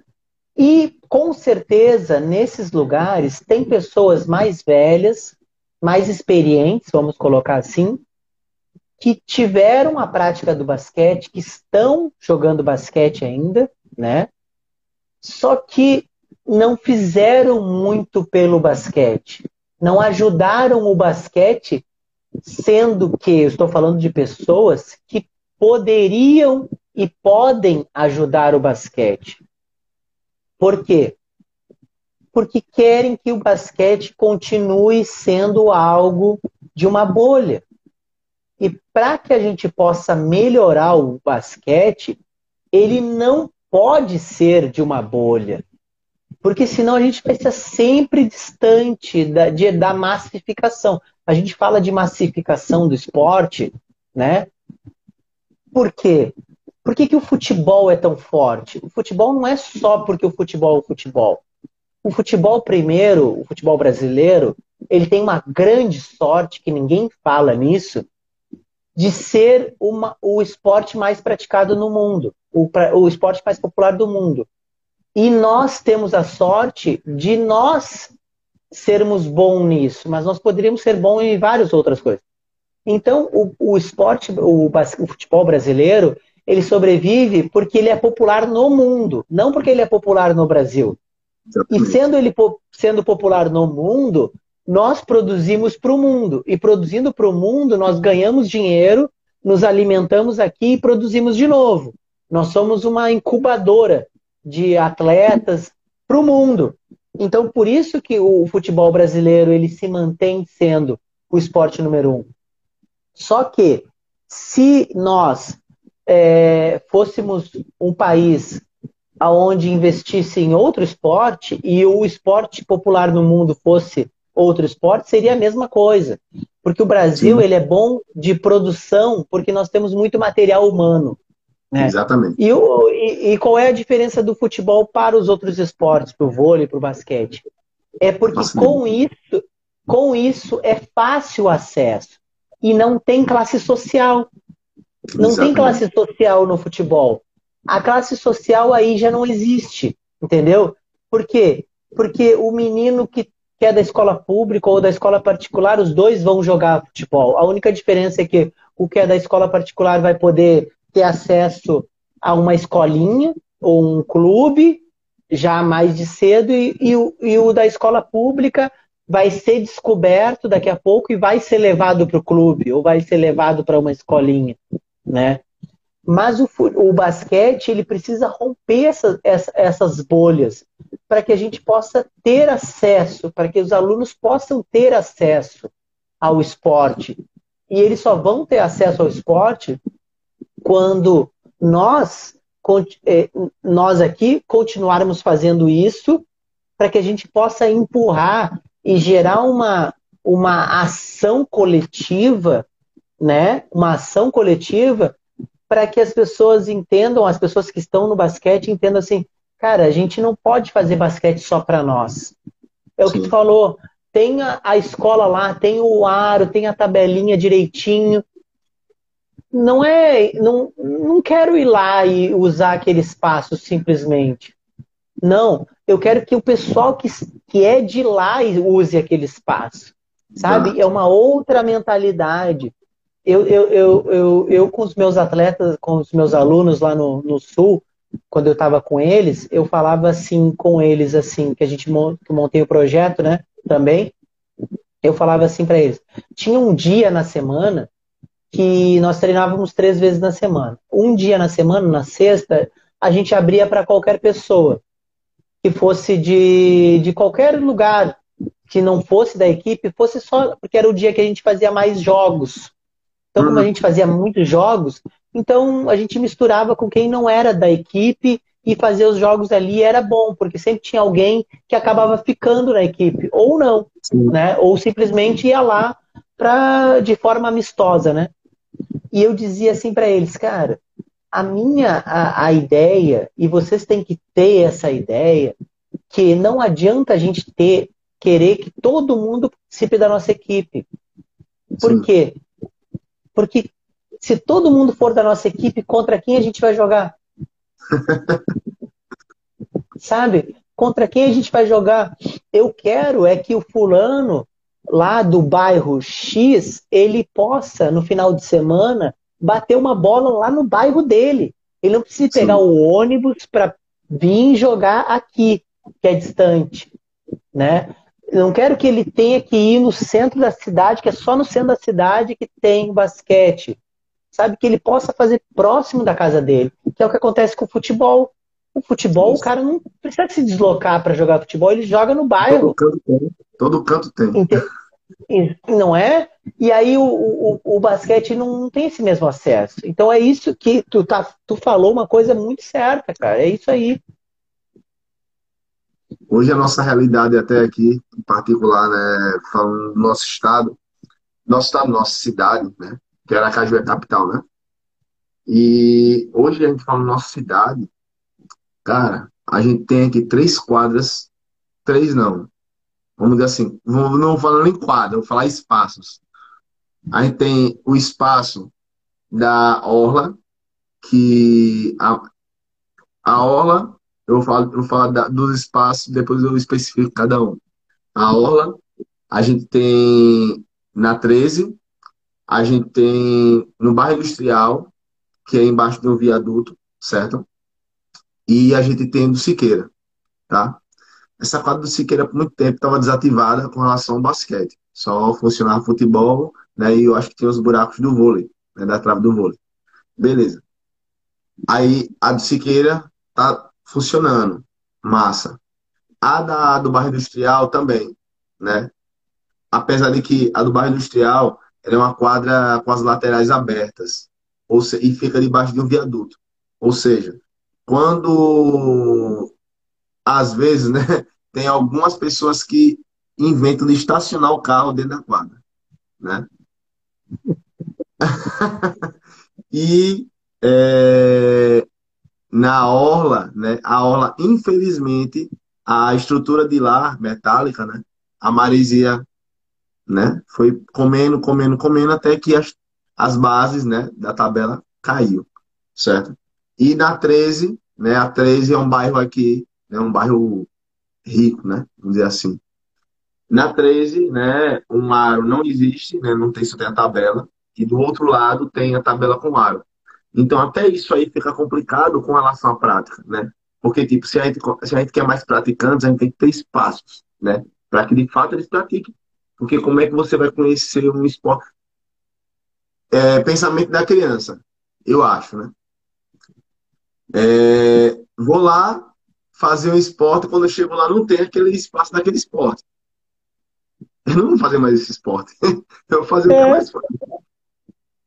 E com certeza, nesses lugares, tem pessoas mais velhas, mais experientes, vamos colocar assim, que tiveram a prática do basquete, que estão jogando basquete ainda, né? Só que não fizeram muito pelo basquete, não ajudaram o basquete, sendo que estou falando de pessoas que poderiam e podem ajudar o basquete. Por quê? Porque querem que o basquete continue sendo algo de uma bolha. E para que a gente possa melhorar o basquete, ele não pode ser de uma bolha. Porque senão a gente vai ser sempre distante da, de, da massificação. A gente fala de massificação do esporte, né? Por quê? Por que, que o futebol é tão forte? O futebol não é só porque o futebol é o futebol. O futebol, primeiro, o futebol brasileiro, ele tem uma grande sorte, que ninguém fala nisso, de ser uma, o esporte mais praticado no mundo, o, o esporte mais popular do mundo. E nós temos a sorte de nós sermos bons nisso, mas nós poderíamos ser bons em várias outras coisas. Então, o, o esporte, o, o futebol brasileiro, ele sobrevive porque ele é popular no mundo, não porque ele é popular no Brasil. E sendo ele sendo popular no mundo, nós produzimos para o mundo. E produzindo para o mundo, nós ganhamos dinheiro, nos alimentamos aqui e produzimos de novo. Nós somos uma incubadora de atletas para o mundo. Então, por isso que o futebol brasileiro ele se mantém sendo o esporte número um. Só que se nós é, fôssemos um país aonde investisse em outro esporte e o esporte popular no mundo fosse outro esporte, seria a mesma coisa. Porque o Brasil ele é bom de produção porque nós temos muito material humano. Né? Exatamente. E, o, e, e, qual é a diferença do futebol para os outros esportes, para o vôlei, para o basquete? É porque Nossa, com isso, com isso é fácil o acesso e não tem classe social. Não Exatamente. tem classe social no futebol. A classe social aí já não existe, entendeu? Por quê? Porque o menino que, que é da escola pública ou da escola particular, os dois vão jogar futebol. A única diferença é que o que é da escola particular vai poder ter acesso a uma escolinha ou um clube já mais de cedo e, e, e o da escola pública vai ser descoberto daqui a pouco e vai ser levado para o clube ou vai ser levado para uma escolinha, né? Mas o, o basquete ele precisa romper essa, essa, essas bolhas para que a gente possa ter acesso, para que os alunos possam ter acesso ao esporte. E eles só vão ter acesso ao esporte quando nós, é, nós aqui continuarmos fazendo isso para que a gente possa empurrar e gerar uma, uma ação coletiva, né? Uma ação coletiva para que as pessoas entendam, as pessoas que estão no basquete entendam assim, cara, a gente não pode fazer basquete só para nós. É o Sim. que tu falou, tem a, a, escola lá, tem o aro, tem a tabelinha direitinho. Não é, não, não quero ir lá e usar aquele espaço simplesmente. Não, eu quero que o pessoal que, que é de lá use aquele espaço, sabe? É uma outra mentalidade. Eu, eu, eu, eu, eu com os meus atletas, com os meus alunos lá no, no Sul, quando eu estava com eles, eu falava assim com eles, assim, que a gente que montei o projeto, né? Também, eu falava assim para eles. Tinha um dia na semana que nós treinávamos três vezes na semana. Um dia na semana, na sexta, a gente abria para qualquer pessoa que fosse de, de qualquer lugar que não fosse da equipe, fosse só porque era o dia que a gente fazia mais jogos. Então, como a uhum. gente fazia muitos jogos, então a gente misturava com quem não era da equipe e fazer os jogos ali era bom, porque sempre tinha alguém que acabava ficando na equipe, ou não, Sim. né? Ou simplesmente ia lá pra, de forma amistosa, né? E eu dizia assim para eles, cara, a minha a, a ideia, e vocês têm que ter essa ideia, Porque não adianta a gente ter querer que todo mundo participe da nossa equipe. Por Sim. quê? Porque se todo mundo for da nossa equipe, contra quem a gente vai jogar? Sabe? Contra quem a gente vai jogar? Eu quero é que o fulano lá do bairro X, ele possa, no final de semana, bater uma bola lá no bairro dele. Ele não precisa pegar Sim. o ônibus para vir jogar aqui, que é distante, né? Eu não quero que ele tenha que ir no centro da cidade, que é só no centro da cidade que tem basquete. Sabe que ele possa fazer próximo da casa dele, que é o que acontece com o futebol. O futebol, Isso. o cara não precisa se deslocar para jogar futebol, ele joga no bairro. Todo canto tem. Tem. Não é? E aí o, o, o, basquete não tem esse mesmo acesso. Então é isso que tu, tá, tu falou uma coisa muito certa, cara. É isso aí. Hoje a nossa realidade até aqui, em particular, né, falando do nosso estado, nosso estado, nossa cidade, né, que Aracaju é a capital, né? E hoje a gente fala nossa cidade, cara, a gente tem aqui três quadras, três não, vamos dizer assim, não falar nem quadra, vou falar espaços. A gente tem o espaço da Orla, que a, a Orla eu falar, eu falar da, dos espaços, depois eu especifico cada um. A Orla, a gente tem na 13, a gente tem no bairro industrial, que é embaixo um viaduto, certo? E a gente tem do Siqueira, tá? Essa quadra do Siqueira por muito tempo estava desativada com relação ao basquete. Só funcionava futebol, né? E eu acho que tinha os buracos do vôlei, né? Da trave do vôlei. Beleza. Aí a do Siqueira tá funcionando. Massa. A da, do bairro industrial também, né? Apesar de que a do bairro industrial é uma quadra com as laterais abertas ou se, e fica debaixo de um viaduto. Ou seja, quando às vezes, né, tem algumas pessoas que inventam de estacionar o carro dentro da quadra, né? e é, na orla, né? A orla, infelizmente, a estrutura de lá, metálica, né? A maresia, né? Foi comendo, comendo, comendo até que as, as bases, né? Da tabela caiu, certo? E na 13, né? A 13 é um bairro aqui, né? Um bairro rico, né? Vamos dizer assim. Na 13, né? O aro não existe, né? Não tem só tem a tabela. E do outro lado tem a tabela com aro. Então, até isso aí fica complicado com relação à prática, né? Porque, tipo, se a gente, se a gente quer mais praticantes, a gente tem que ter espaços, né? Para que, de fato, eles pratiquem. Porque como é que você vai conhecer um esporte? É, pensamento da criança, eu acho, né? É, vou lá fazer um esporte, quando eu chego lá não tem aquele espaço daquele esporte. Eu não vou fazer mais esse esporte. eu vou fazer é. mais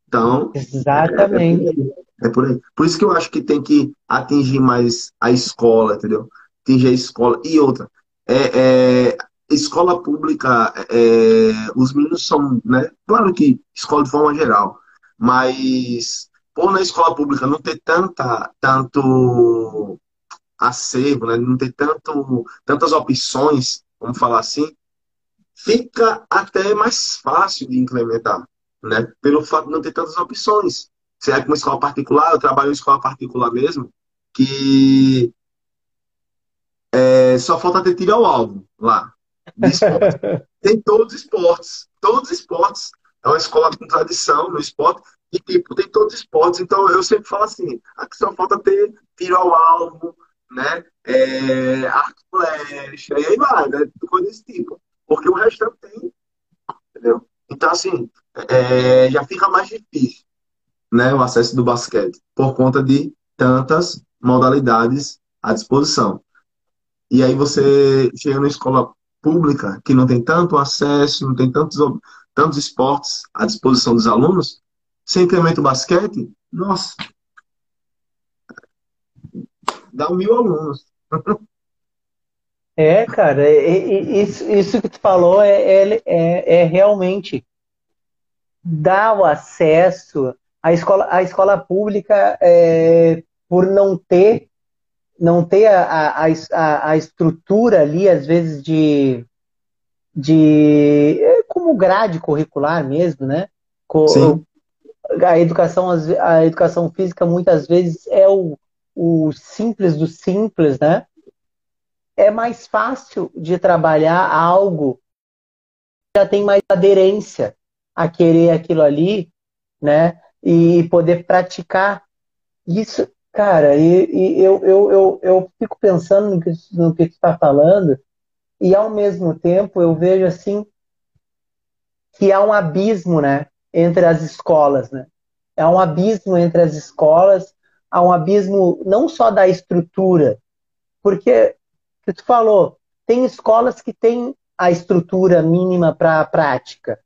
então. Exatamente. É, é, por aí. Por isso que eu acho que tem que atingir mais a escola, entendeu? Atingir a escola. E outra, é, é escola pública, é, os meninos são, né? Claro que escola de forma geral, mas por na escola pública não ter tanta, tanto acervo, né? não ter tanto, tantas opções, vamos falar assim, fica até mais fácil de implementar né? Pelo fato de não ter tantas opções. Se é uma escola particular, eu trabalho em escola particular mesmo, que é, só falta ter tiro ao alvo lá. tem todos os esportes. Todos os esportes. É uma escola com tradição no esporte. E, tipo, tem todos os esportes. Então, eu sempre falo assim, aqui só falta ter tiro ao alvo, né? É, arco flecha, e aí vai, né? Coisa desse tipo. Porque o resto tem. Entendeu? Então, assim, é, já fica mais difícil né, o acesso do basquete, por conta de tantas modalidades à disposição. E aí você chega numa escola pública que não tem tanto acesso, não tem tantos, tantos esportes à disposição dos alunos, você incrementa o basquete, nossa, dá um mil alunos. É, cara, isso, isso que tu falou é, é, é, é realmente dar o acesso à escola, à escola pública é, por não ter não ter a, a, a, estrutura ali, às vezes, de, de é como grade curricular mesmo, né? Sim. A educação, a educação física muitas vezes é o, o simples do simples, né? É mais fácil de trabalhar algo já tem mais aderência a querer aquilo ali, né? E poder praticar. Isso, cara, e, e eu, eu, eu, eu fico pensando no que, que tu está falando, e ao mesmo tempo eu vejo assim que há um abismo, né? Entre as escolas, né? Há um abismo entre as escolas, há um abismo não só da estrutura, porque, que tu falou, tem escolas que têm a estrutura mínima para a prática.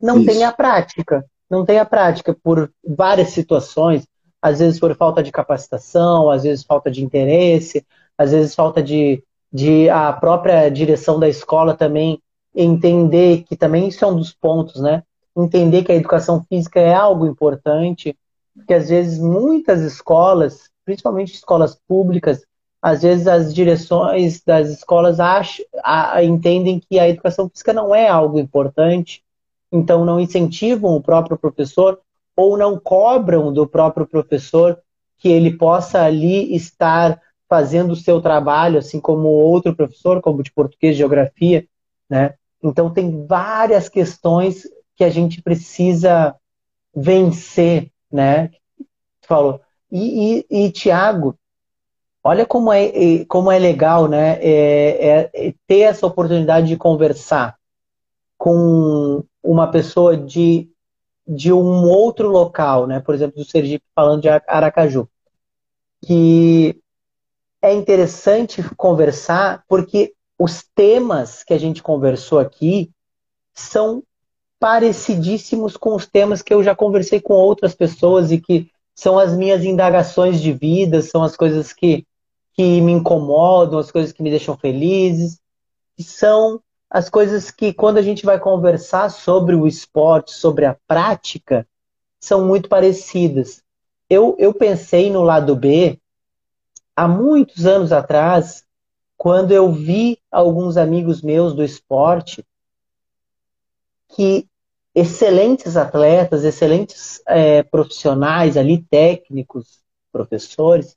Não Isso. tem a prática. Não tem a prática por várias situações, às vezes por falta de capacitação, às vezes falta de interesse, às vezes falta de, de a própria direção da escola também entender que também isso é um dos pontos, né? Entender que a educação física é algo importante, porque às vezes muitas escolas, principalmente escolas públicas, às vezes as direções das escolas acham, a, entendem que a educação física não é algo importante, então não incentivam o próprio professor ou não cobram do próprio professor que ele possa ali estar fazendo o seu trabalho, assim como outro professor, como de português geografia, né? Então tem várias questões que a gente precisa vencer, né? Falou. E, e, e Tiago, Olha como é, como é legal né, é, é, ter essa oportunidade de conversar com uma pessoa de, de um outro local, né? por exemplo, do Sergipe, falando de Aracaju. Que é interessante conversar porque os temas que a gente conversou aqui são parecidíssimos com os temas que eu já conversei com outras pessoas e que são as minhas indagações de vida, são as coisas que que me incomodam, as coisas que me deixam felizes, que são as coisas que, quando a gente vai conversar sobre o esporte, sobre a prática, são muito parecidas. Eu, eu pensei no lado B há muitos anos atrás, quando eu vi alguns amigos meus do esporte que excelentes atletas, excelentes é, profissionais ali, técnicos, professores,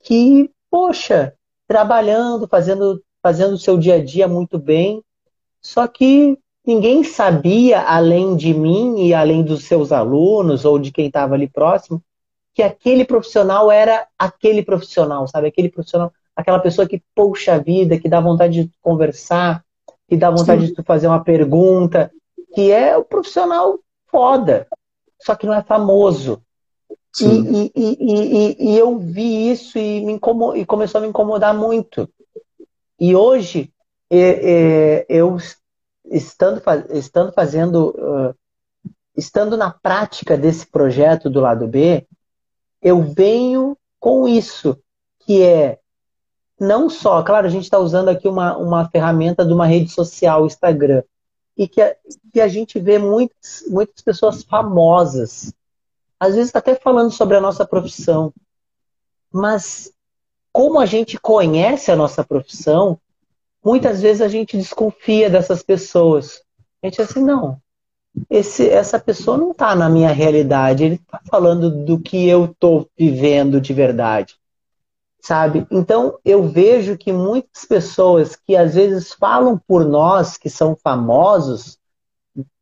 que, poxa, trabalhando, fazendo, fazendo o seu dia a dia muito bem, só que ninguém sabia, além de mim e além dos seus alunos ou de quem estava ali próximo, que aquele profissional era aquele profissional, sabe? Aquele profissional, aquela pessoa que, poxa vida, que dá vontade de conversar, que dá vontade Sim. de fazer uma pergunta, que é o profissional foda, só que não é famoso. E, e, e, e, eu vi isso e, me incomod... e começou a me incomodar muito. E hoje, eu estando, estando fazendo, estando na prática desse projeto do lado B, eu venho com isso, que é não só, claro, a gente está usando aqui uma, uma ferramenta de uma rede social, Instagram, e que a, que a gente vê muitas, muitas pessoas famosas às vezes até falando sobre a nossa profissão. Mas como a gente conhece a nossa profissão, muitas vezes a gente desconfia dessas pessoas. A gente é assim, não, esse, essa pessoa não está na minha realidade, ele está falando do que eu estou vivendo de verdade. Sabe? Então eu vejo que muitas pessoas que às vezes falam por nós, que são famosos,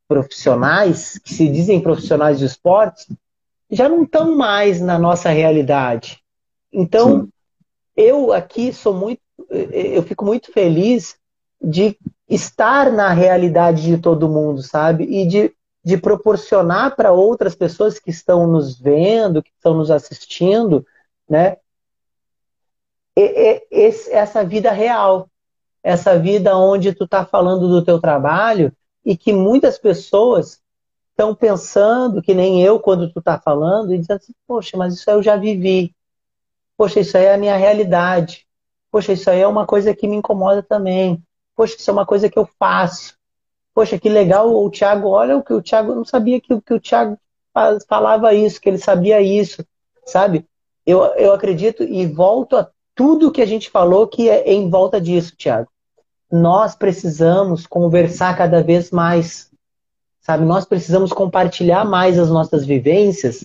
profissionais, que se dizem profissionais de esportes, já não estão mais na nossa realidade. Então, Sim. eu aqui sou muito, eu fico muito feliz de estar na realidade de todo mundo, sabe? E de, de proporcionar para outras pessoas que estão nos vendo, que estão nos assistindo, né? Essa vida real, essa vida onde tu está falando do teu trabalho e que muitas pessoas estão pensando, que nem eu, quando tu está falando, e dizendo assim, poxa, mas isso aí eu já vivi. Poxa, isso aí é a minha realidade. Poxa, isso aí é uma coisa que me incomoda também. Poxa, isso é uma coisa que eu faço. Poxa, que legal o Thiago, olha o que o Thiago, não sabia que, que o Thiago falava isso, que ele sabia isso, sabe? Eu, eu acredito e volto a tudo que a gente falou que é em volta disso, Tiago. Nós precisamos conversar cada vez mais, sabe? Nós precisamos compartilhar mais as nossas vivências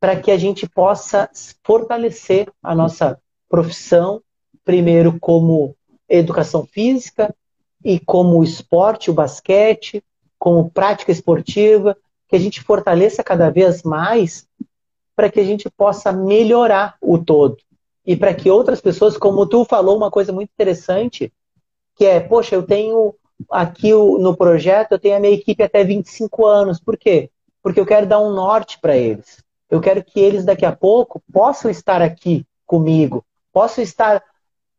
para que a gente possa fortalecer a nossa profissão, primeiro como educação física e como esporte, o basquete, como prática esportiva, que a gente fortaleça cada vez mais para que a gente possa melhorar o todo e para que outras pessoas, como tu falou, uma coisa muito interessante, que é, poxa, eu tenho aqui no projeto, eu tenho a minha equipe até 25 anos. Por quê? Porque eu quero dar um norte para eles. Eu quero que eles daqui a pouco possam estar aqui comigo, possam estar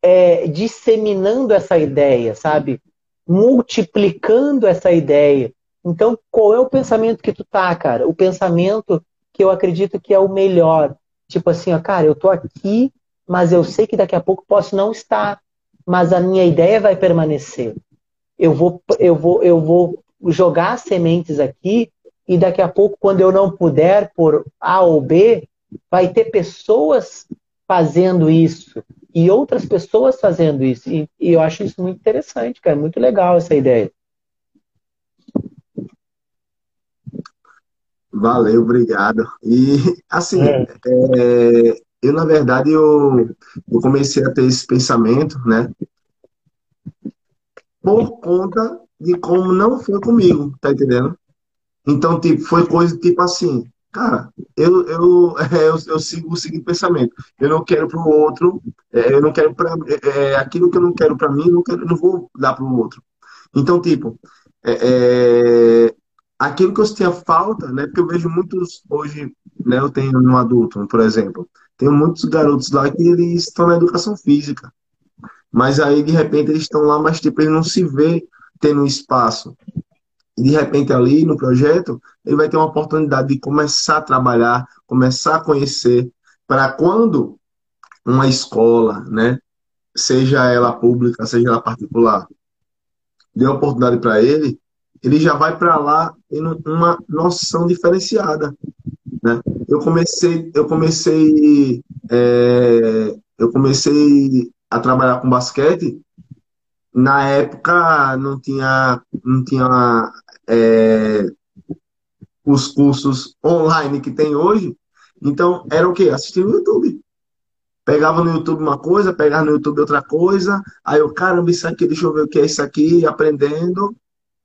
é, disseminando essa ideia, sabe? Multiplicando essa ideia. Então, qual é o pensamento que tu tá, cara? O pensamento que eu acredito que é o melhor. Tipo assim, ó, cara, eu tô aqui mas eu sei que daqui a pouco posso não estar, mas a minha ideia vai permanecer. Eu vou, eu vou, eu vou jogar sementes aqui e daqui a pouco, quando eu não puder por A ou B, vai ter pessoas fazendo isso e outras pessoas fazendo isso. E, e eu acho isso muito interessante, cara. Muito legal essa ideia. Valeu, obrigado. E assim, é. É, eu, na verdade, eu, eu comecei a ter esse pensamento, né? Por conta de como não foi comigo, tá entendendo? Então, tipo, foi coisa tipo assim, cara, eu, eu, eu, eu sigo o seguinte pensamento. Eu não quero para o outro, é, eu não quero para é, é, aquilo que eu não quero para mim, não, quero, não vou dar para o outro. Então, tipo, é, é, aquilo que eu tinha falta, né? Porque eu vejo muitos hoje, né? Eu tenho um adulto, por exemplo, tem muitos garotos lá que eles estão na educação física. Mas aí, de repente, eles estão lá, mas tipo, ele não se vê tendo espaço. E de repente, ali no projeto, ele vai ter uma oportunidade de começar a trabalhar, começar a conhecer, para quando uma escola, né, seja ela pública, seja ela particular, dê oportunidade para ele, ele já vai para lá tendo uma noção diferenciada. Né? Eu comecei, eu comecei, é, eu comecei a trabalhar com basquete. Na época não tinha, não tinha é, os cursos online que tem hoje. Então era o que? Assistir no YouTube. Pegava no YouTube uma coisa, pegava no YouTube outra coisa. Aí eu, caramba, isso aqui, deixa eu ver o que é isso aqui, aprendendo,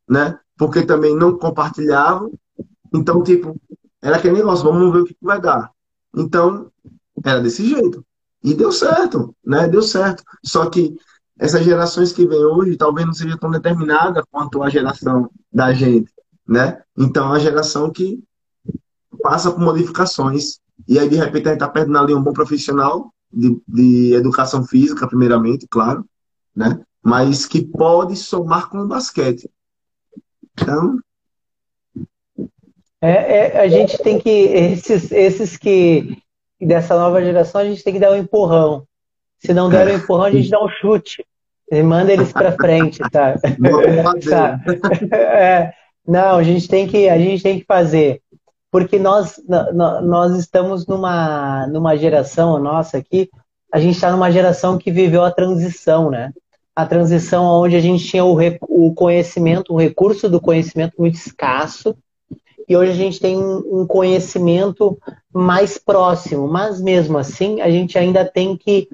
né? Porque também não compartilhava. Então, tipo, era aquele negócio, vamos ver o que vai dar. Então, era desse jeito. E deu certo, né? Deu certo. Só que essas gerações que vêm hoje talvez não seja tão determinada quanto a geração da gente, né? Então, é a geração que passa por modificações. E aí, de repente, a gente está perdendo ali um bom profissional de, de educação física, primeiramente, claro, né? Mas que pode somar com o basquete. Então, é, é, a gente tem que, esses, esses que, dessa nova geração, a gente tem que dar um empurrão. Se não der um empurrão, a gente dá um chute. E manda eles para frente, tá? tá. É, não, a gente tem que, a gente tem que fazer. Porque nós, nós estamos numa, numa geração nossa aqui, a gente está numa geração que viveu a transição, né? A transição onde a gente tinha o, o conhecimento, o recurso do conhecimento muito escasso, e hoje a gente tem um conhecimento mais próximo, mas mesmo assim a gente ainda tem que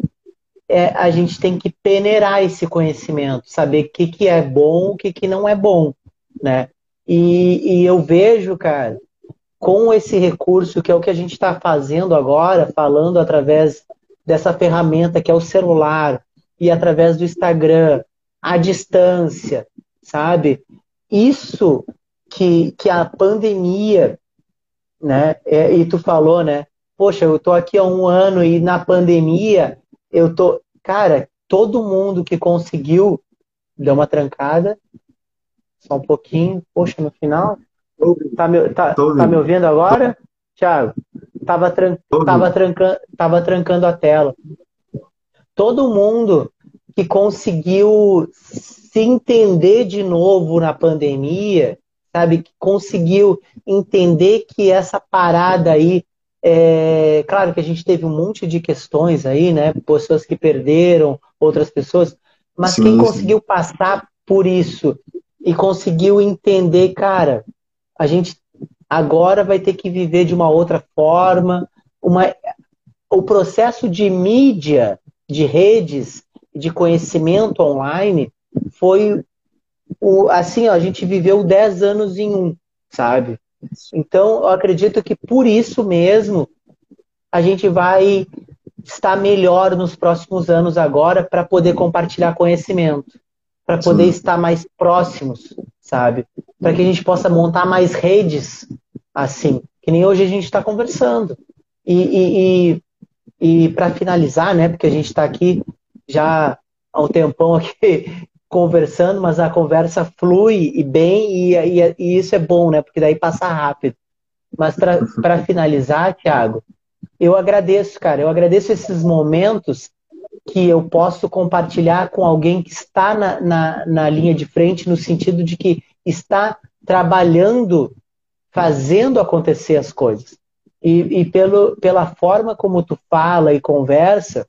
é, a gente tem que peneirar esse conhecimento, saber o que, que é bom, o que, que não é bom, né? E, e eu vejo, cara, com esse recurso que é o que a gente está fazendo agora, falando através dessa ferramenta que é o celular e através do Instagram, à distância, sabe? Isso que, que a pandemia, né? É, e tu falou, né? Poxa, eu tô aqui há um ano e na pandemia eu tô. Cara, todo mundo que conseguiu deu uma trancada. Só um pouquinho. Poxa, no final. Tá me, tá, tá me ouvindo agora? Thiago? Tava, tran tava, tranca tava trancando a tela. Todo mundo que conseguiu se entender de novo na pandemia sabe? Que conseguiu entender que essa parada aí é, claro que a gente teve um monte de questões aí, né? Pessoas que perderam, outras pessoas, mas sim, quem conseguiu sim. passar por isso e conseguiu entender, cara, a gente agora vai ter que viver de uma outra forma, uma, o processo de mídia, de redes, de conhecimento online foi o, assim, ó, a gente viveu 10 anos em um, sabe? Então, eu acredito que por isso mesmo a gente vai estar melhor nos próximos anos agora para poder compartilhar conhecimento, para poder Sim. estar mais próximos, sabe? Para que a gente possa montar mais redes assim, que nem hoje a gente está conversando. E, e, e, e para finalizar, né, porque a gente está aqui já há um tempão aqui conversando, mas a conversa flui e bem, e, e, e isso é bom, né? Porque daí passa rápido. Mas para finalizar, Thiago, eu agradeço, cara, eu agradeço esses momentos que eu posso compartilhar com alguém que está na, na, na linha de frente, no sentido de que está trabalhando, fazendo acontecer as coisas. E, e pelo, pela forma como tu fala e conversa,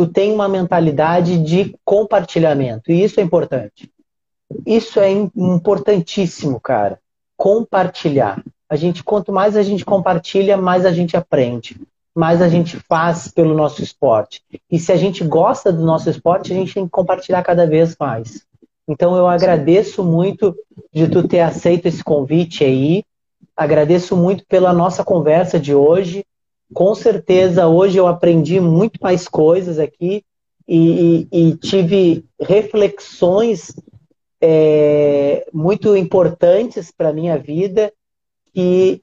tu tem uma mentalidade de compartilhamento. E isso é importante. Isso é importantíssimo, cara. Compartilhar. A gente, quanto mais a gente compartilha, mais a gente aprende, mais a gente faz pelo nosso esporte. E se a gente gosta do nosso esporte, a gente tem que compartilhar cada vez mais. Então eu agradeço muito de tu ter aceito esse convite aí. Agradeço muito pela nossa conversa de hoje com certeza hoje eu aprendi muito mais coisas aqui e, e, e tive reflexões é, muito importantes para a minha vida que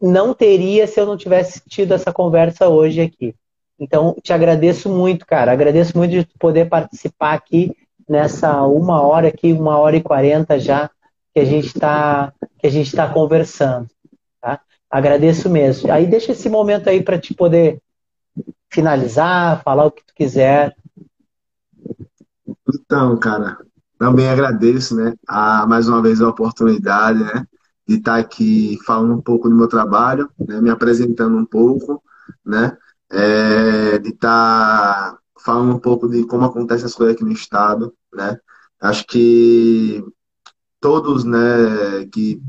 não teria se eu não tivesse tido essa conversa hoje aqui. Então, te agradeço muito, cara. Agradeço muito de poder participar aqui nessa uma hora aqui, uma hora e quarenta já que a gente está que a gente está conversando. Agradeço mesmo. Aí deixa esse momento aí para te poder finalizar, falar o que tu quiser. Então, cara, também agradeço, né, a, mais uma vez a oportunidade, né, de estar aqui falando um pouco do meu trabalho, né, me apresentando um pouco, né, é, de estar falando um pouco de como acontecem as coisas aqui no estado, né. Acho que todos, né, que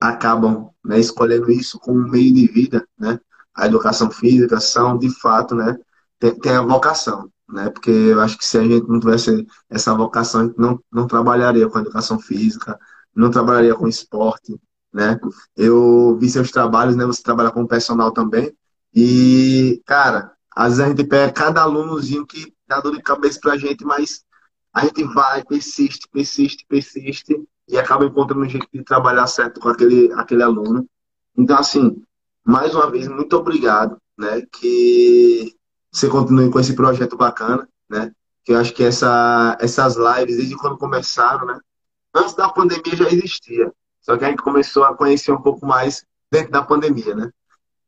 acabam né, escolhendo isso como meio de vida, né? A educação física são, de fato, né, tem, tem, a vocação, né? Porque eu acho que se a gente não tivesse essa vocação, a gente não, não trabalharia com a educação física, não trabalharia com esporte, né? Eu vi seus trabalhos, né? Você trabalha com personal também. E, cara, às vezes a gente pega cada alunozinho que dá dor de cabeça pra gente, mas a gente vai, persiste, persiste, persiste, e acaba encontrando um jeito de trabalhar certo com aquele, aquele aluno. Então, assim, mais uma vez, muito obrigado, né? Que você continue com esse projeto bacana, né? Que eu acho que essa, essas lives, desde quando começaram, né? Antes da pandemia já existia. Só que a gente começou a conhecer um pouco mais dentro da pandemia, né?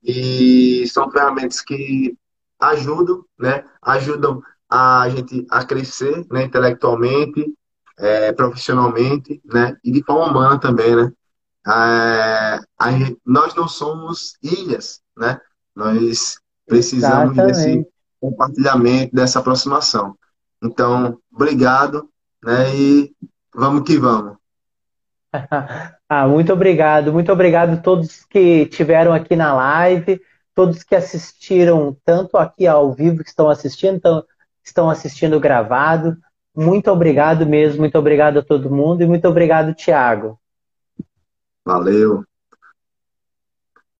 E são ferramentas que ajudam, né? Ajudam a gente a crescer, né? Intelectualmente, é, profissionalmente, né? E de forma humana também, né? É, gente, nós não somos ilhas, né? Nós precisamos Exatamente. desse compartilhamento, dessa aproximação. Então, obrigado, né? E vamos que vamos. ah, muito obrigado, muito obrigado a todos que tiveram aqui na live, todos que assistiram tanto aqui ao vivo que estão assistindo, estão assistindo gravado. Muito obrigado mesmo, muito obrigado a todo mundo e muito obrigado, Tiago. Valeu.